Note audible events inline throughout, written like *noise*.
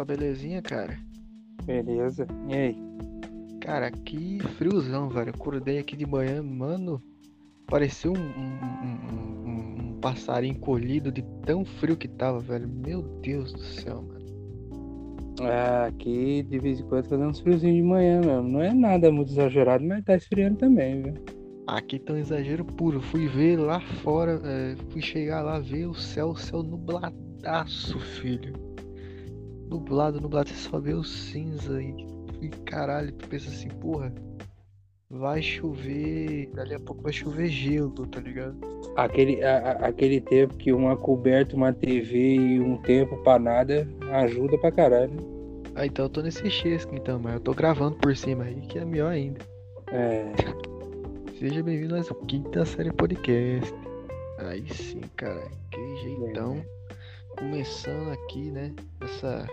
Opa, belezinha, cara? Beleza. E aí? Cara, que friozão, velho. Acordei aqui de manhã, mano. Pareceu um, um, um- um- passarinho colhido de tão frio que tava, velho. Meu Deus do céu, mano. Ah, aqui de vez em quando fazendo uns friozinhos de manhã mesmo. Não é nada muito exagerado, mas tá esfriando também, viu? Aqui tá um exagero puro. Fui ver lá fora, é, fui chegar lá ver o céu, o céu nubladaço, filho. Nublado, nublado, você só vê o cinza e, e caralho, tu pensa assim, porra, vai chover, dali a pouco vai chover gelo, tá ligado? Aquele, a- a- aquele tempo que uma coberta, uma TV e um tempo pra nada ajuda pra caralho. Ah, então eu tô nesse chesco então, mas eu tô gravando por cima aí, que é melhor ainda. É, Seja bem-vindo ao Quinta Série Podcast. Aí sim, cara, que jeitão. Começando aqui, né, essa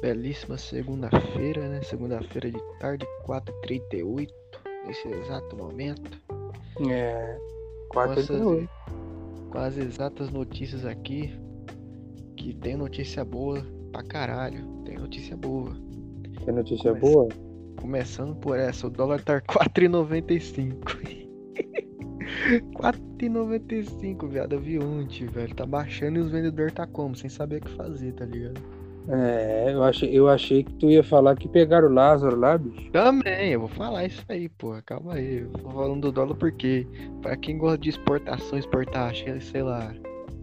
belíssima segunda-feira, né, segunda-feira de tarde, 4h38, nesse exato momento. é. Com, Quatro essas- oito. com as exatas notícias aqui, que tem notícia boa pra caralho, tem notícia boa. Que notícia boa? Começando por essa, o dólar tá 4,95. 4,95, *laughs* viado. Eu vi ontem, velho. Tá baixando e os vendedores tá como? Sem saber o que fazer, tá ligado? É, eu achei, eu achei que tu ia falar que pegaram o Lázaro lá, bicho. Também, eu vou falar isso aí, porra. Calma aí. Eu tô falando do dólar porque, pra quem gosta de exportação, exportar, sei lá,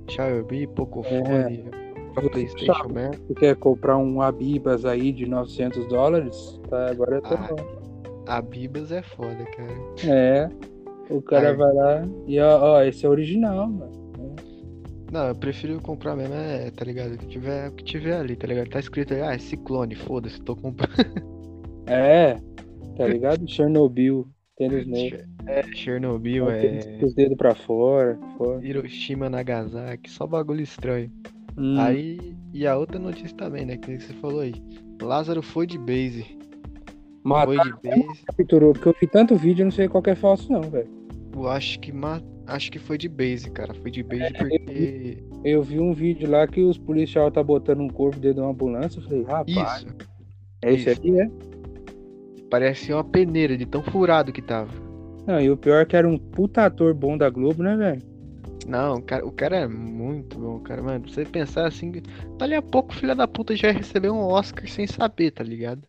Xiaomi, Pocophone, pra Playstation mesmo. Tu quer comprar um Abibas aí de 900 dólares? Tá, agora tô Ah. bom. A Bibas é foda, cara. É. O cara Aí. vai lá e ó, ó, esse é original, mano. Não, eu prefiro comprar mesmo, é, tá ligado? O que tiver, que tiver ali, tá ligado? Tá escrito aí, ah, é ciclone, foda-se, tô comprando. *laughs* É, tá ligado? Chernobyl, tênis novo. É, Chernobyl, Tênis é com os dedos pra fora. fora. Hiroshima, Nagasaki, só bagulho estranho. Hum, Aí, e a outra notícia também, né, que você falou aí. Lázaro foi de base. Foi mataram de base. capturou, porque eu vi tanto vídeo, eu não sei qual que é falso, não, velho. Eu acho que, ma... acho que foi de base, cara. Foi de base É, porque. Eu vi um vídeo lá que os policiais tá botando um corpo dentro de uma ambulância. Eu falei, rapaz, Isso. é esse isso. aqui, né? Parecia uma peneira de tão furado que tava. Não, e o pior é que era um puta ator bom da Globo, né, velho? Não, o cara, o cara é muito bom, cara. Mano, pra você pensar assim, dali a pouco o filho da puta já recebeu um Oscar sem saber, tá ligado?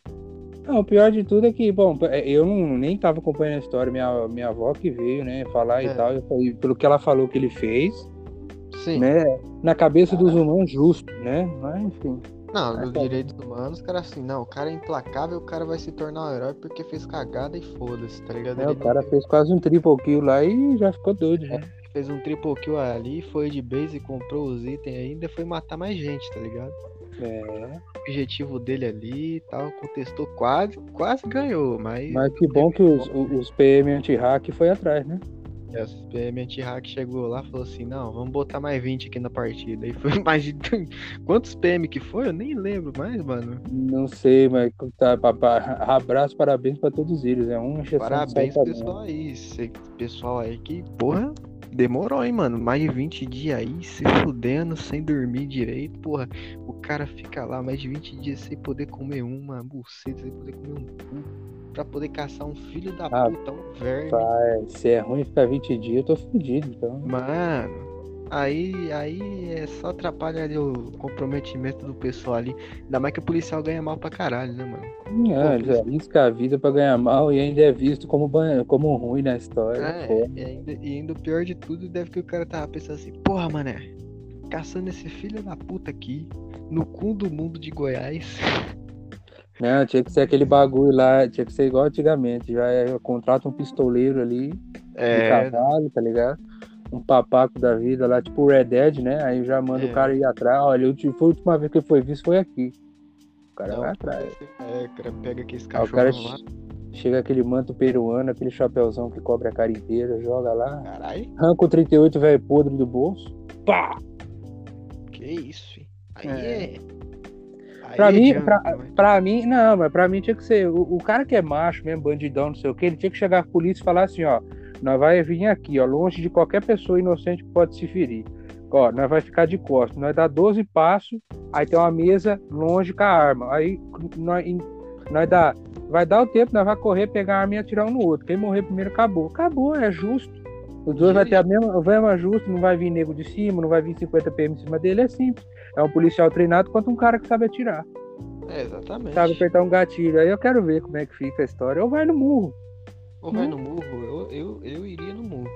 Não, o pior de tudo é que, bom, eu não, nem tava acompanhando a história, minha, minha avó que veio, né, falar É. e tal, eu falei, pelo que ela falou que ele fez, Sim. né, na cabeça dos humanos, justo, né, mas enfim. Não, Ah, dos tá. direitos humanos, cara assim, não, o cara é implacável, o cara vai se tornar um herói porque fez cagada e foda-se, tá ligado? Ele o cara fez quase um triple kill lá e já ficou doido, né. fez um triple kill ali, foi de base, comprou os itens ainda, foi matar mais gente, tá ligado? É, O objetivo dele ali e tal, contestou quase, quase ganhou, mas. mas que bom que os, os PM anti-hack foi atrás, né. É, o PM anti-hack chegou lá e falou assim: não, vamos botar mais 20 aqui na partida. E foi *laughs* mais de. Quantos PM que foi? Eu nem lembro mais, mano. Não sei, mas tá, papá, abraço, parabéns pra todos eles, é um Parabéns pessoal aí. Esse pessoal aí que, porra, demorou, hein, mano. Mais de 20 dias aí, se fudendo, sem dormir direito. Porra, o cara fica lá mais de 20 dias sem poder comer uma buceta, sem poder comer um cu. Pra poder caçar um filho da Ah, puta, um verme. dentro. Se é ruim ficar 20 dias, eu tô fudido, então. Mano, aí, aí é só atrapalha ali o comprometimento do pessoal ali. Ainda mais que o policial ganha mal pra caralho, né, mano? É, eles arriscam a vida pra ganhar mal e ainda é visto como, ban- como ruim na história. É, e ainda, e ainda o pior de tudo deve que o cara tava pensando assim, porra, mané, caçando esse filho da puta aqui, no cu do mundo de Goiás. *laughs* Não, tinha que ser aquele bagulho lá, tinha que ser igual antigamente. Já é, contrata um pistoleiro ali, de É, cavalo, tá ligado? Um papaco da vida lá, tipo o Red Dead, né? Aí já manda É. o cara ir atrás. Olha, a última vez que foi visto foi aqui. O cara não, vai atrás. É, o cara pega aqueles Aí o cara lá. chega aquele manto peruano, aquele chapéuzão que cobre a cara inteira, joga lá, Caralho, arranca o 38 velho podre do bolso. Pá! que isso, filho. Aí É. é. Aí Pra é mim, jungle, pra, né? pra mim, não, mas pra mim tinha que ser. O, o cara que é macho mesmo, bandidão, não sei o que, ele tinha que chegar à polícia e falar assim, ó. Nós vai vir aqui, ó, longe de qualquer pessoa inocente que pode se ferir. Ó, nós vai ficar de costas, nós dá 12 passos, aí tem uma mesa longe com a arma. Aí nós, nós dá, vai dar o tempo, nós vai correr, pegar a arma e atirar um no outro. Quem morrer primeiro acabou. Acabou, é justo. Os dois vai ter a mesma, o mesmo ajuste, não vai vir nego de cima, não vai vir 50 PM em cima dele, é simples. É um policial treinado quanto um cara que sabe atirar. É, exatamente. Sabe apertar um gatilho. Aí eu quero ver como é que fica a história. Ou vai no murro. Ou vai no murro, eu, eu, eu iria no murro.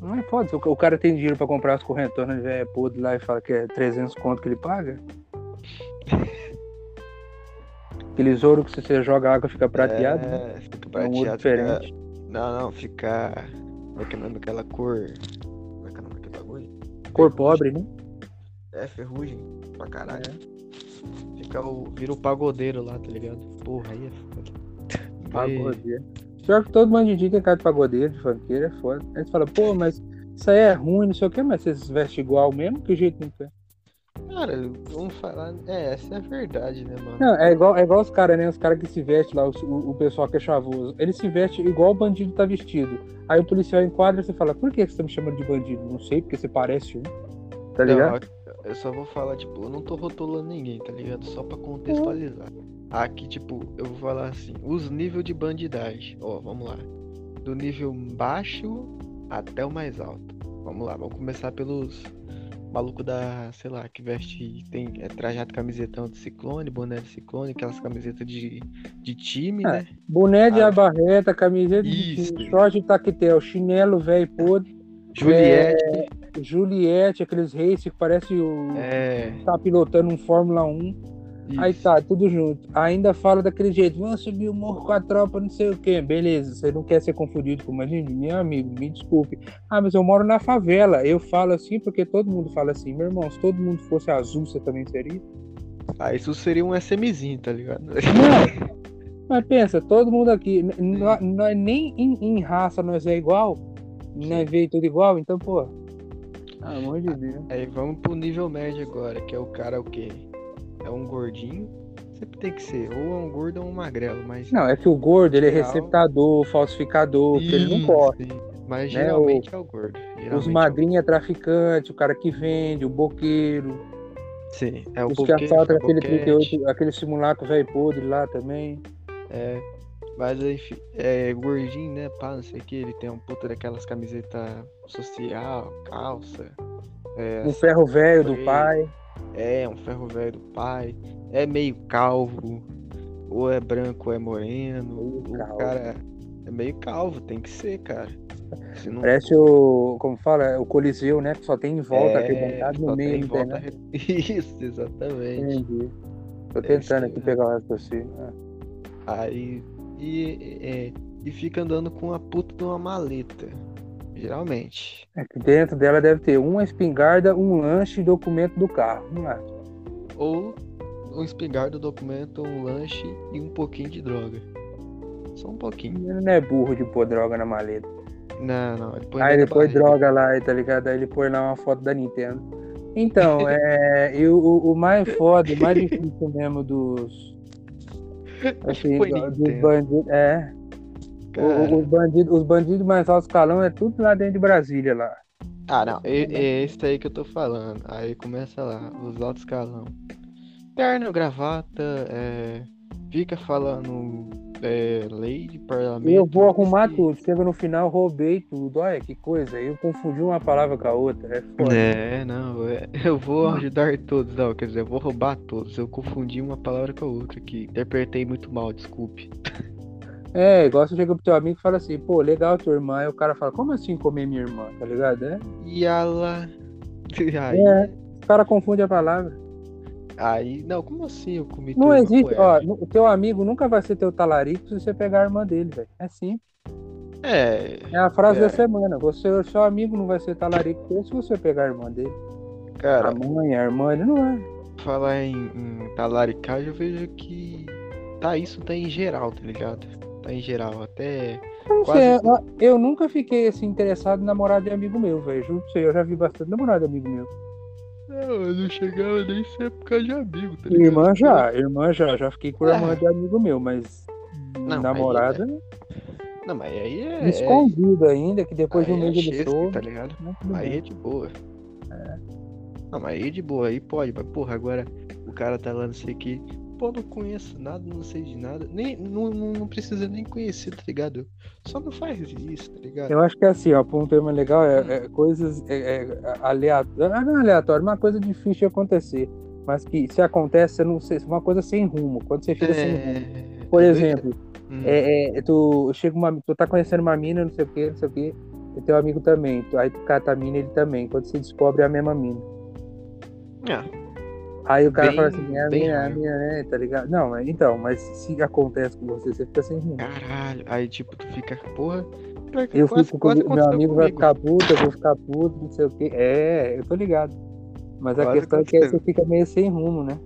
Não é foda. O cara tem dinheiro pra comprar as correntonas velho podre lá e fala que é 300 conto que ele paga. *laughs* Aqueles ouro que você joga água fica prateado. É, né? fica É um prateado. ouro diferente. fica- Não, não, fica. Como é que é nome daquela cor? Como é que é nome daquele bagulho? Cor pobre, né? É, ferrugem pra caralho. Fica o. Vira o pagodeiro lá, tá ligado? Porra, aí é foda. Pagodeiro. Pior que todo bandidinho tem cara de pagodeiro, de funkeiro, é foda. Aí você fala, pô, mas isso aí é ruim, não sei o que, mas vocês vestem igual mesmo? Que jeito não tem? Cara, vamos falar. É, essa é a verdade, né, mano? Não, é igual, é igual os caras, né? Os caras que se vestem lá, o, o pessoal que é chavoso. Eles se vestem igual o bandido tá vestido. Aí o policial enquadra e você fala, por que que você tá me chamando de bandido? Não sei, porque você parece um. Tá ligado? Não, eu só vou falar, tipo, eu não tô rotulando ninguém, tá ligado? Só pra contextualizar. Aqui, tipo, eu vou falar assim, os níveis de bandidagem. Ó, vamos lá. Do nível baixo até o mais alto. Vamos lá, vamos começar pelos maluco da, sei lá, que veste, tem é, trajado camisetão de ciclone, boné de ciclone, aquelas camisetas de, de time, Ah, né? Boné de Ah. abarreta, camiseta Isso. de short de taquetel, chinelo velho podre, Juliette, Juliette, aqueles race que parece o. é, tá pilotando um Fórmula 1. Aí isso. tá, tudo junto. Ainda fala daquele jeito, vamos subir o morro com a tropa, não sei o quê. Beleza, você não quer ser confundido com o bandido? Meu amigo, me desculpe. Ah, mas eu moro na favela. Eu falo assim porque todo mundo fala assim. Meu irmão, se todo mundo fosse azul, você também seria? Ah, isso seria um SMzinho, tá ligado? Não. Mas pensa, todo mundo aqui, n- nós, nós nem em, em raça nós é igual, nós veio tudo igual, então, pô. Ah, amor de Deus. Aí vamos pro nível médio agora, que é o cara o quê? É um gordinho. Sempre tem que ser, ou é um gordo ou um magrelo, mas. Não, é que o gordo, ele é receptador, falsificador, porque ele não corre. Mas né, geralmente é o gordo. Os é magrinhos é traficante, o cara que vende, o boqueiro, o- Sim, é o os que assaltam é o aquele boquete, 38, aquele simulacro velho podre lá também. É. Mas aí, fi- é gordinho, né? Pá, não sei o que. Ele tem um puta daquelas camisetas social, calça. É, Um ferro velho do pai. é, um ferro velho do pai. É meio calvo. Ou é branco ou é moreno. Meio o calvo. cara é meio calvo, tem que ser, cara. Não Parece o, como fala, o Coliseu, né? Que só tem em volta, É, no meio, tem volta *laughs* Isso, exatamente. Entendi. Tô É tentando isso aqui aí. pegar o raciocínio. Ah. Aí. E, é, e fica andando com a puta de uma maleta. Geralmente. É que dentro dela deve ter uma espingarda, um lanche e documento do carro. Não é? Ou um espingarda, documento, um lanche e um pouquinho de droga. Só um pouquinho. Ele não é burro de pôr droga na maleta. Não, não. Ele põe Aí ele põe droga lá, tá ligado? Aí ele põe lá uma foto da Nintendo. Então, *laughs* é, e o, o mais foda, o mais difícil mesmo dos. *laughs* Assim, dos bandidos. É. Cara. os, bandidos, os bandidos mais alto escalão é tudo lá dentro de Brasília lá. Ah, não. É, é esse aí que eu tô falando. Aí começa lá, os altos escalão. Terno, gravata, é, fica falando é, lei de parlamento. Eu vou arrumar e- tudo. Chega no final, roubei tudo. Olha que coisa. Eu confundi uma palavra com a outra. É foda. É, não, é, eu vou ajudar todos, não, quer dizer, eu vou roubar todos. Eu confundi uma palavra com a outra aqui. Interpretei muito mal, desculpe. *laughs* É, igual você chega pro teu amigo e fala assim, pô, legal tua irmã. Aí o cara fala, como assim comer minha irmã? Tá ligado? É. E ela. *laughs* Aí, É. O cara confunde a palavra. aí, não, como assim eu comi Não existe, ó, o teu amigo nunca vai ser teu talarico se você pegar a irmã dele, velho. É simples. É, É a frase É. da semana. Você, o seu amigo não vai ser talarico se você pegar a irmã dele. cara, A mãe, a irmã, ele não é. falar em, em talaricagem, eu vejo que tá isso tá em geral, tá ligado? Tá em geral, até Eu não Quase sei, eu, eu nunca fiquei assim interessado em namorado de amigo meu, velho. Juro pra você, eu já vi bastante namorado de amigo meu. não, eu não chegava nem ser por causa de amigo, tá ligado? Irmã já, irmã já, já fiquei com É. irmã de amigo meu, mas Não, namorada. Não, mas aí é. Escondido ainda, que depois de um aí mês é ele soube. tá ligado? né, tudo Aí é de boa. Não, mas aí é de boa, aí pode, mas porra, agora o cara tá lá, não sei o que. Pô, não conheço nada, não sei de nada. Nem, não, não, não precisa nem conhecer, tá ligado? Só não faz isso, tá ligado? Eu acho que é assim, ó, um termo legal, é, é coisas é, é, aleatórias. Não é aleatório, uma coisa difícil de acontecer. Mas que se acontece, você não sei, uma coisa sem rumo. Quando você fica sem rumo. É... Por exemplo, Hum. é, é, tu chega uma, tu tá conhecendo uma mina, não sei o que, não sei o que, e teu amigo também. Aí tu cata a mina, ele também. Quando você descobre é a mesma mina. Ah, Aí o cara Bem- fala assim, é a minha, é a raro. minha, né? Tá ligado? Não, mas então, mas se acontece com você, você fica sem rumo. caralho. Aí tipo, tu fica, porra. Eu quase- fico quase meu amigo vai comigo. ficar puto, eu vou ficar puto, não sei o quê. É, eu tô ligado. Mas a Quase questão é que você fica meio sem rumo, né?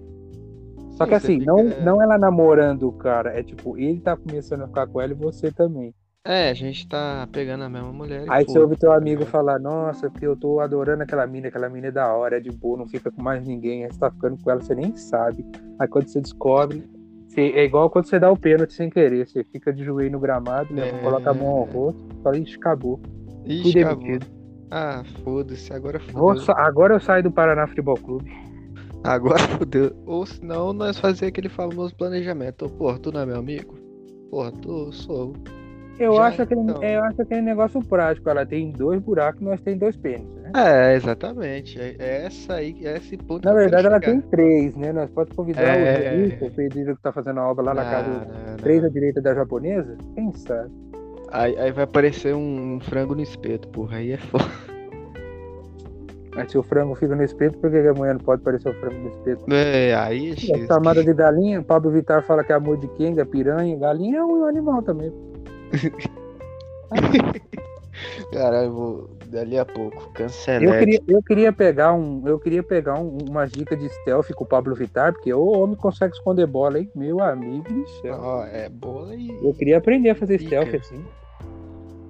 Só Sim, que assim, não, fica- não ela namorando o cara, é tipo, ele tá começando a ficar com ela e você também. É, a gente tá pegando a mesma mulher. Aí você ouve teu amigo ligado? falar, nossa, porque eu tô adorando aquela mina, aquela mina é da hora, é de boa, não fica com mais ninguém, aí você tá ficando com ela, você nem sabe. Aí quando você descobre, você- é igual quando você dá o pênalti sem querer, você fica de joelho no gramado, leva- É. coloca a mão ao rosto, fala, ixi, acabou. Ixi, Fui acabou. Ah, foda-se, agora sa- agora eu saio do Paraná Futebol Clube. Agora fodeu. Ou senão nós fazer aquele famoso planejamento. Porra, tu não é meu amigo? Porra, tu sou. Eu Já, acho, aquele, então. eu acho aquele negócio prático. Ela tem dois buracos, nós tem dois pênis, né? É, exatamente. É, é essa aí, é esse ponto Na verdade, ela tem três, né? Nós podemos convidar É. o Rodrigo, o Pedro que tá fazendo a obra lá na Não, casa não, não. 3 à direita da japonesa. Quem sabe? Aí, aí vai aparecer um frango no espeto, porra. Aí é foda. Mas se o frango fica no espeto, por que que a mulher não pode parecer o frango no espeto? É, aí é chamada de galinha, Pablo Vittar fala que é amor de quenga, piranha. Galinha é um animal também. *laughs* Caralho, eu vou dali a pouco. Eu Cancelete. queria, eu queria pegar, um, eu queria pegar um, uma dica de stealth com o Pablo Vittar, porque o homem consegue esconder bola, hein? Meu amigo do céu. Ó, é bola e. Eu queria aprender a fazer Dica. stealth assim.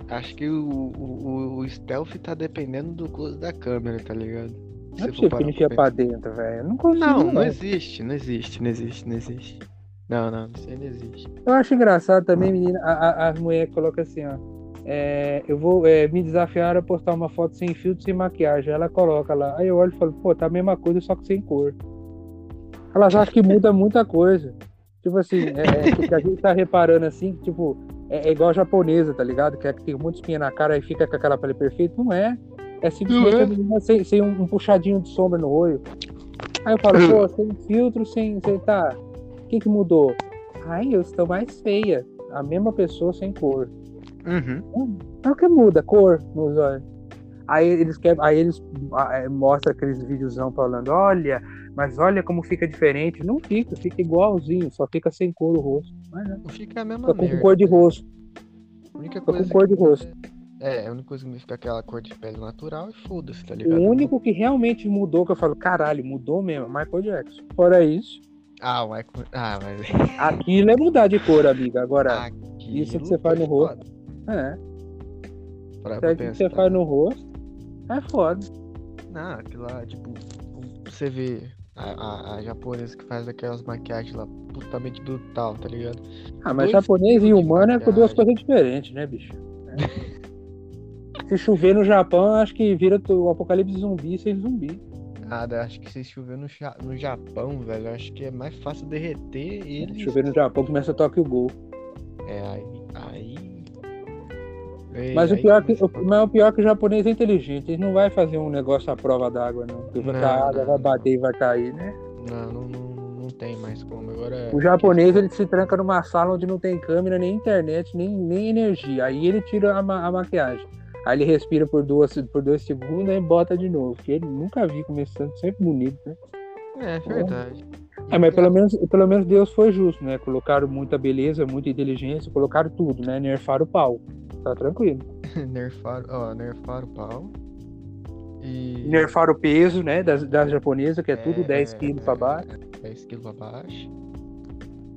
Acho que o, o, o stealth tá dependendo do close da câmera, tá ligado? Não é possível que pra dentro, velho. Eu Não consigo. Não, Não, não existe, não existe, não existe, não existe. Não, não, isso aí não existe. Eu acho engraçado também, menina, a, a, as mulheres colocam assim, ó. é, eu vou é, me desafiar a postar uma foto sem filtro, sem maquiagem. Ela coloca lá. Aí eu olho e falo, pô, tá a mesma coisa, só que sem cor. Elas acham que muda muita coisa. Tipo assim, é, é, a gente tá reparando assim, que, tipo, é, é igual a japonesa, tá ligado? Que, é que tem de espinha na cara e fica com aquela pele perfeita. Não é. É simplesmente é? a menina sem, sem um, um puxadinho de sombra no olho. Aí eu falo, pô, sem filtro, sem. sem tá. O que, que mudou? Ai, eu estou mais feia. A mesma pessoa sem cor. Uhum. É o que muda, cor nos olhos. Aí eles querem, aí eles é, mostram aqueles videozão falando, olha, mas olha como fica diferente. Não fica, fica igualzinho, só fica sem cor o rosto. Mas, né, Não fica a mesma Fica com merda. cor de rosto. A única com coisa cor que de rosto. É, a única coisa que muda fica aquela cor de pele natural e foda-se, tá O ligado? único que realmente mudou, que eu falo, caralho, mudou mesmo, Michael Jackson. Fora isso, Ah, o Michael. Ah, mas. aquilo é mudar de cor, amiga. Agora, Aquilo isso que você faz no rosto. foda. é, Pra- isso que você faz no rosto, é foda. Não, aquilo lá, tipo, você vê a, a, a japonesa que faz aquelas maquiagens lá putamente brutal, tá ligado? Ah, mas Dois japonês e humano é com duas coisas diferentes, né, bicho? É. *laughs* Se chover no Japão, acho que vira o apocalipse zumbi sem zumbi. Nada, acho que se chover no, no Japão, velho, acho que é mais fácil derreter eles. Se chover no Japão, começa a tocar o gol. É, aí. aí... É, Mas o aí pior, que, começa a o, mas o pior que o japonês é inteligente. Ele não vai fazer um negócio à prova d'água, não. Porque vai água vai bater e vai cair, né? Não, não, não, não tem mais como. Agora. O japonês, ele se tranca numa sala onde não tem câmera, nem internet, nem, nem energia. Aí ele tira a, ma- a maquiagem. Aí ele respira por, duas, por dois segundos e bota de novo. Que ele nunca vi começando, sempre bonito, né? É, verdade. É, mas pelo menos, pelo menos Deus foi justo, né? Colocaram muita beleza, muita inteligência, colocaram tudo, né? Nerfaram o pau. Tá tranquilo. *laughs* nerfaram, ó, nerfaram o pau. E. Nerfaram o peso, né? Das, das japonesas, que é, É, tudo 10 é, quilos é, pra baixo. 10 quilos pra baixo.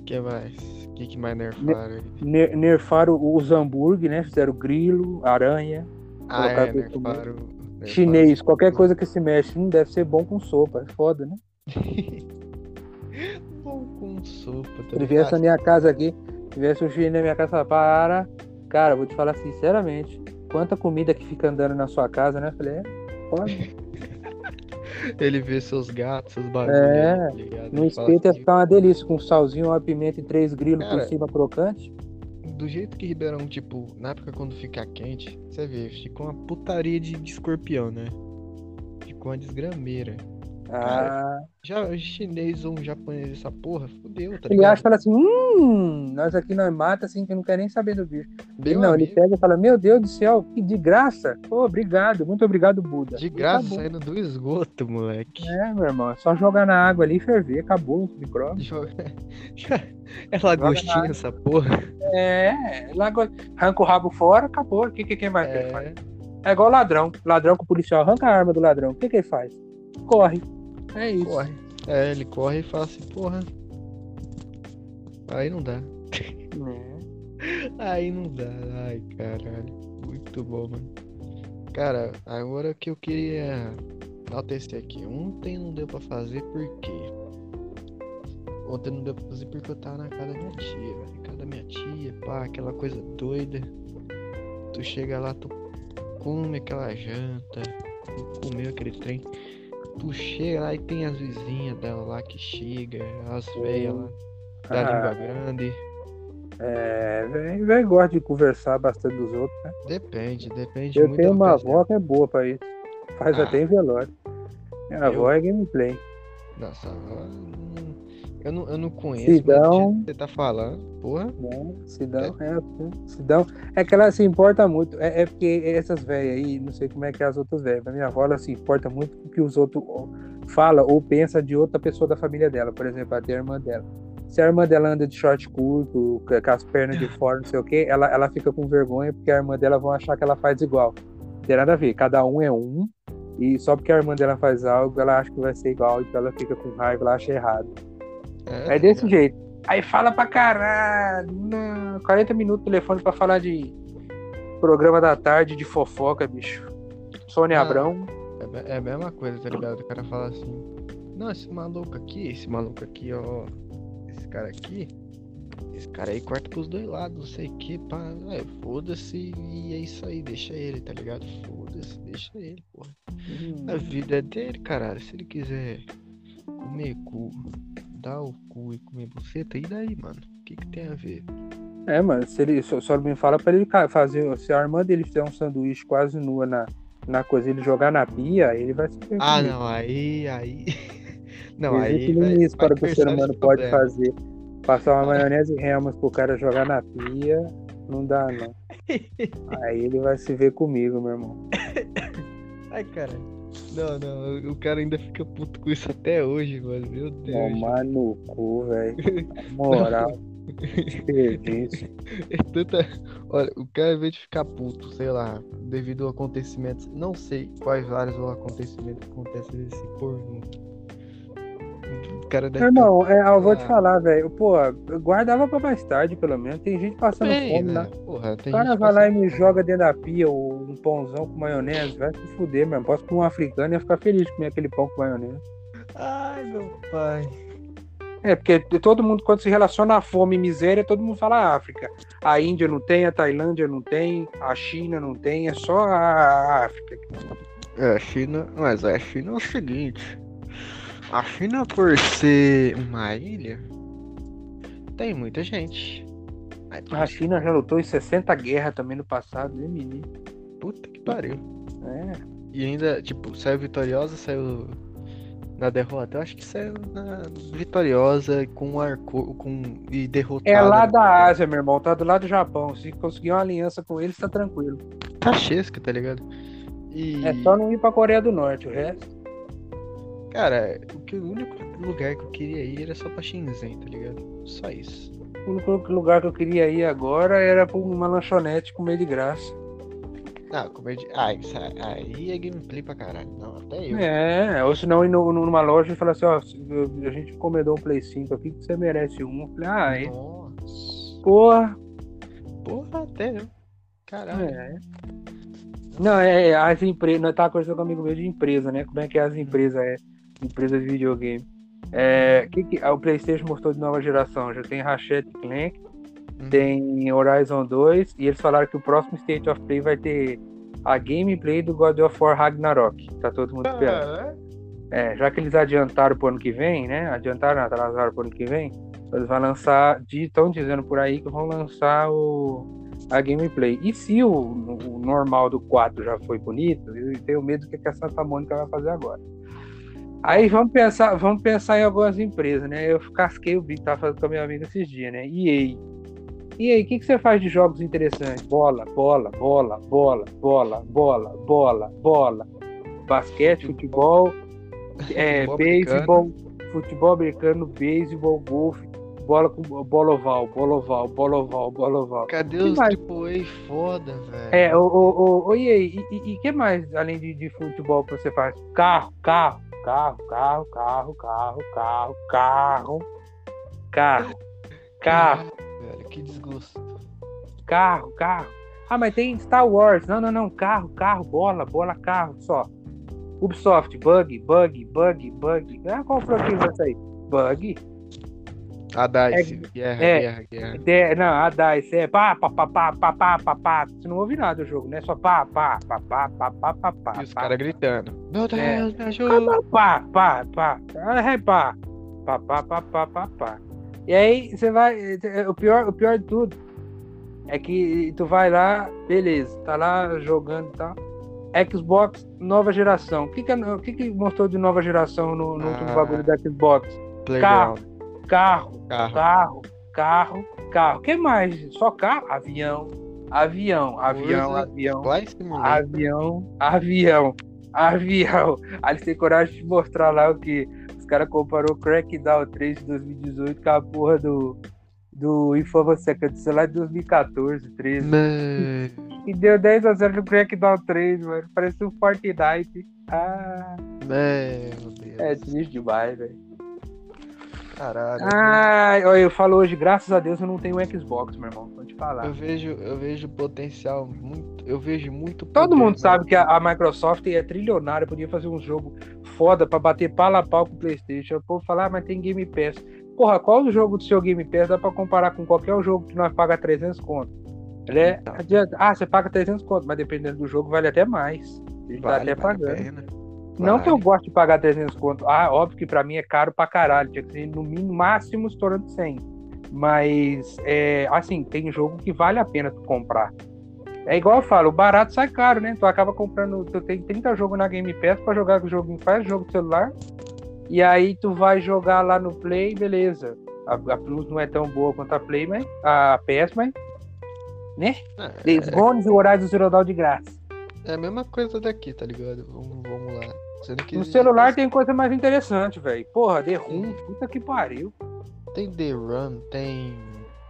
O que mais? O que, que mais nerfaram aí? Ner- nerfaram os hambúrguer, né? Fizeram grilo, aranha, Ah, é, tudo nerfaram. nerfaram chinês. Qualquer tudo. coisa que se mexe não deve ser bom com sopa. É foda, né? *laughs* Bom com sopa, tá Se viesse na minha casa aqui, tivesse um chinês na minha casa, para, Cara, vou te falar sinceramente. Quanta comida que fica andando na sua casa, né? Falei, é, pode. *laughs* Ele vê seus gatos, seus bagulhos. É, tá? No espeto ia assim, ficar uma delícia, com um salzinho, uma pimenta e três grilos por Cara, cima crocante. Do jeito que Ribeirão, tipo, na época quando fica quente, você vê, fica uma putaria de, de escorpião, né? Fica uma desgrameira. Ah, Já o chinês ou um japonês, essa porra, fudeu, tá ele acha e fala assim: hum, nós aqui nós mata assim que não quer nem saber do bicho. Ele Meu não, ele amigo, pega e fala: Meu Deus do céu, que de graça. Pô, obrigado, muito obrigado, Buda. de graça acabou. saindo do esgoto, moleque. É, meu irmão, é só jogar na água ali e ferver, acabou o micróbio. *laughs* Joga- É lagostinha essa porra. É, lago... arranca o rabo fora, acabou. O que, que quem vai? É, É igual ladrão. Ladrão com o policial arranca a arma do ladrão. O que, que ele faz? Corre. É isso. corre. É, ele corre e fala assim, porra. Aí não dá. É. *laughs* Aí não dá. Ai, caralho. Muito bom, mano. Cara, agora que eu queria enaltecer aqui. Ontem não deu pra fazer por quê? Ontem não deu pra fazer porque eu tava na casa da minha tia, velho. Casa da minha tia, pá, aquela coisa doida. Tu chega lá, tu come aquela janta, tu comeu aquele trem. Tu chega lá e tem as vizinhas dela lá que chega, as velhas lá, da Ah. língua grande. É, velho, velho gosta de conversar bastante dos outros, né? Depende, depende Eu muito tenho uma avó que é boa pra isso. Faz Ah. até em velório. Minha Eu- avó é gameplay. Nossa, eu não, eu não conheço, Sidão. você tá falando, porra. Né? Sidão, é, Sidão. É que ela se importa muito. É, é porque essas velhas aí, não sei como é que é as outras velhas, mas minha avó ela se importa muito com o que os outros falam ou pensam de outra pessoa da família dela. Por exemplo, até a irmã dela. Se a irmã dela anda de short curto, com as pernas de fora, não sei o que, ela, ela fica com vergonha porque a irmã dela vão achar que ela faz igual. Não tem nada a ver. Cada um é um. E só porque a irmã dela faz algo, ela acha que vai ser igual, então ela fica com raiva, ela acha errado. É, É desse jeito. Aí fala pra caralho. Não, 40 minutos de telefone pra falar de programa da tarde de fofoca, bicho. Sônia Ah. Abrão. É, é a mesma coisa, tá ligado? O cara fala assim, não, esse maluco aqui, esse maluco aqui, ó. Esse cara aqui, esse cara aí corta pros dois lados, não sei o que, pá. É, foda-se e é isso aí, deixa ele, tá ligado? Foda-se, deixa ele, porra. A vida é dele, caralho. Se ele quiser comer cu, dar o cu e comer buceta, e daí, mano? O que que tem a ver? É, mano, se ele só, só me fala pra ele fazer. Se a irmã dele fizer um sanduíche quase nua na, na coisa, ele jogar na pia, ele vai se Ah, não, aí, aí. *laughs* Não, aí. Existe vai- limite vai para o que o ser humano pode problema. fazer. Passar uma *laughs* maionese e remas pro cara jogar na pia, não dá, não. *laughs* Aí ele vai se ver comigo, meu irmão. Ai, cara. Não, não, o cara ainda fica puto com isso até hoje, mano. Meu Deus. Tomar no cu, velho. *laughs* Moral. *laughs* Desperdício. É tanta... Olha, o cara, em vez de ficar puto, sei lá, devido a acontecimentos, não sei quais vários acontecimentos acontecem nesse porno. O cara deve irmão, é, eu vou te Ah. falar, velho. Pô, eu guardava pra mais tarde, pelo menos. Tem gente passando bem, fome lá. né? Porra, O tem cara gente vai lá e me joga dentro da pia ou um pãozão com maionese. Vai se fuder, mesmo. Posso comer um africano e ia ficar feliz de comer aquele pão com maionese. Ai, meu pai. É, porque todo mundo, quando se relaciona a fome e miséria, todo mundo fala África. A Índia não tem, a Tailândia não tem, a China não tem, é só a África. É, a China. Mas a China é o seguinte. A China, por ser uma ilha, tem muita gente. Aí, A China já lutou em 60 guerras também no passado, né, menino? puta que pariu. É. E ainda, tipo, saiu vitoriosa, saiu na derrota. Eu acho que saiu na vitoriosa com arco com e derrotada. É lá da Ásia, meu irmão, tá do lado do Japão. Se conseguir uma aliança com eles, tá tranquilo. Tachesca, tá ligado? E É só não ir pra Coreia do Norte, o resto. cara, que, o único lugar que eu queria ir era só pra Shenzhen, tá ligado? Só isso. O único lugar que eu queria ir agora era pra uma lanchonete comer de graça. Ah, comer de... Ah, isso aí é gameplay pra caralho. Não, até eu. É, ou se não ir no- numa loja e falar assim, ó, a gente encomendou um Play 5 aqui que você merece um. Eu falei, ah, é, Nossa. porra. Porra, até eu. Caralho. É. Não, é, é, as empresas, nós tava conversando com um amigo meu de empresa, né? Como é que as empresas é, empresas de videogame. É, que que, ah, o Playstation mostrou de nova geração, já tem Ratchet Clank, Uhum. tem Horizon 2 e eles falaram que o próximo State of Play vai ter a gameplay do God of War Ragnarok. Tá todo mundo esperando. É, já que eles adiantaram pro ano que vem, né? Adiantaram, atrasaram pro ano que vem, eles vão lançar, estão dizendo por aí que vão lançar o, a gameplay. E se o, o normal do 4 já foi bonito, eu tenho medo do que a Santa Mônica vai fazer agora. Aí vamos pensar, vamos pensar em algumas empresas, né? Eu casquei o bico, tava falando com a minha amiga esses dias, né? EA. E aí, o que, que você faz de jogos interessantes? Bola, bola, bola, bola, bola, bola, bola, bola. Basquete, futebol, é, Futebol beisebol, futebol americano, beisebol, golfe, bola com bola oval, bola oval, bola oval, bola oval. Cadê Que os mais? AAA foda, velho? É, o, o, o, e aí, e o que mais além de, de futebol que você faz? Carro, carro, carro, carro, carro, carro, carro, carro, carro, carro. Velho, que desgosto. Carro, carro. Ah, mas tem Star Wars. Não, não, não. Carro, carro, bola, bola, carro, só. Ubisoft, bug, bug, bug, bug. Ah, qual franquia vai sair? Bug. A DICE, guerra, é. guerra, guerra. De, não, a DICE é pá, pá, pá, pá, pá, pá, pá, pá. Você não ouve nada do jogo, né? Só pá, pá, pá, pá, pá, pá, pá, pá. E os pá. caras gritando. Meu Deus, É. me ajuda. Pá, pá, pá. Ah, é pá. Pá, pá, pá, pá, pá, pá. E aí você vai. O pior, o pior de tudo é que tu vai lá, beleza, tá lá jogando e tal. Xbox nova geração. O que, que, é- o que, que mostrou de nova geração no, no último Ah. bagulho da Xbox? Playground. Carro, Carro. carro, carro, carro. O que mais? Só carro? Avião, avião, avião, Forza. avião. Flight Simulator. Avião, avião, avião. Aí eles têm coragem de mostrar lá o que os caras comparou o Crackdown 3 de 2018 com a porra do, do Infamous Second, sei lá, de 2014, 13. Mano, E deu 10 a 0 no Crackdown 3, mano. Parecia um Fortnite. Ah, meu Deus. é triste demais, velho. Caralho. Ai, olha, eu falo hoje, graças a Deus eu não tenho Xbox, meu irmão. Vou te falar. Eu vejo, eu vejo potencial muito. Eu vejo muito Todo mundo mas- sabe que a, a Microsoft é trilionária, podia fazer um jogo foda pra bater pala a pau com o PlayStation. O povo fala, ah, mas tem Game Pass. Porra, qual o jogo do seu Game Pass dá pra comparar com qualquer jogo que nós paga 300 conto? Ele é, Então. adianta- ah, você paga 300 conto, mas dependendo do jogo vale até mais. Ele tá Vale, até vale a pagando. Não que eu goste de pagar 300 conto. Ah, óbvio que pra mim é caro pra caralho. Tinha que ser no mínimo, máximo estourando 100. Mas, é, assim, tem jogo que vale a pena tu comprar. É igual eu falo, o barato sai caro, né? Tu acaba comprando, tu tem 30 jogos na Game Pass pra jogar com o jogo, faz jogo do celular. E aí tu vai jogar lá no Play, beleza. A, a Plus não é tão boa quanto a Play, mas a PS, mas É, Days Gone e o Horizon Zero Dawn de graça. é a mesma coisa daqui, tá ligado? Vamos, vamos lá. Que No celular tem coisa mais interessante, velho. Porra, The Room, puta que pariu. tem The Run, tem.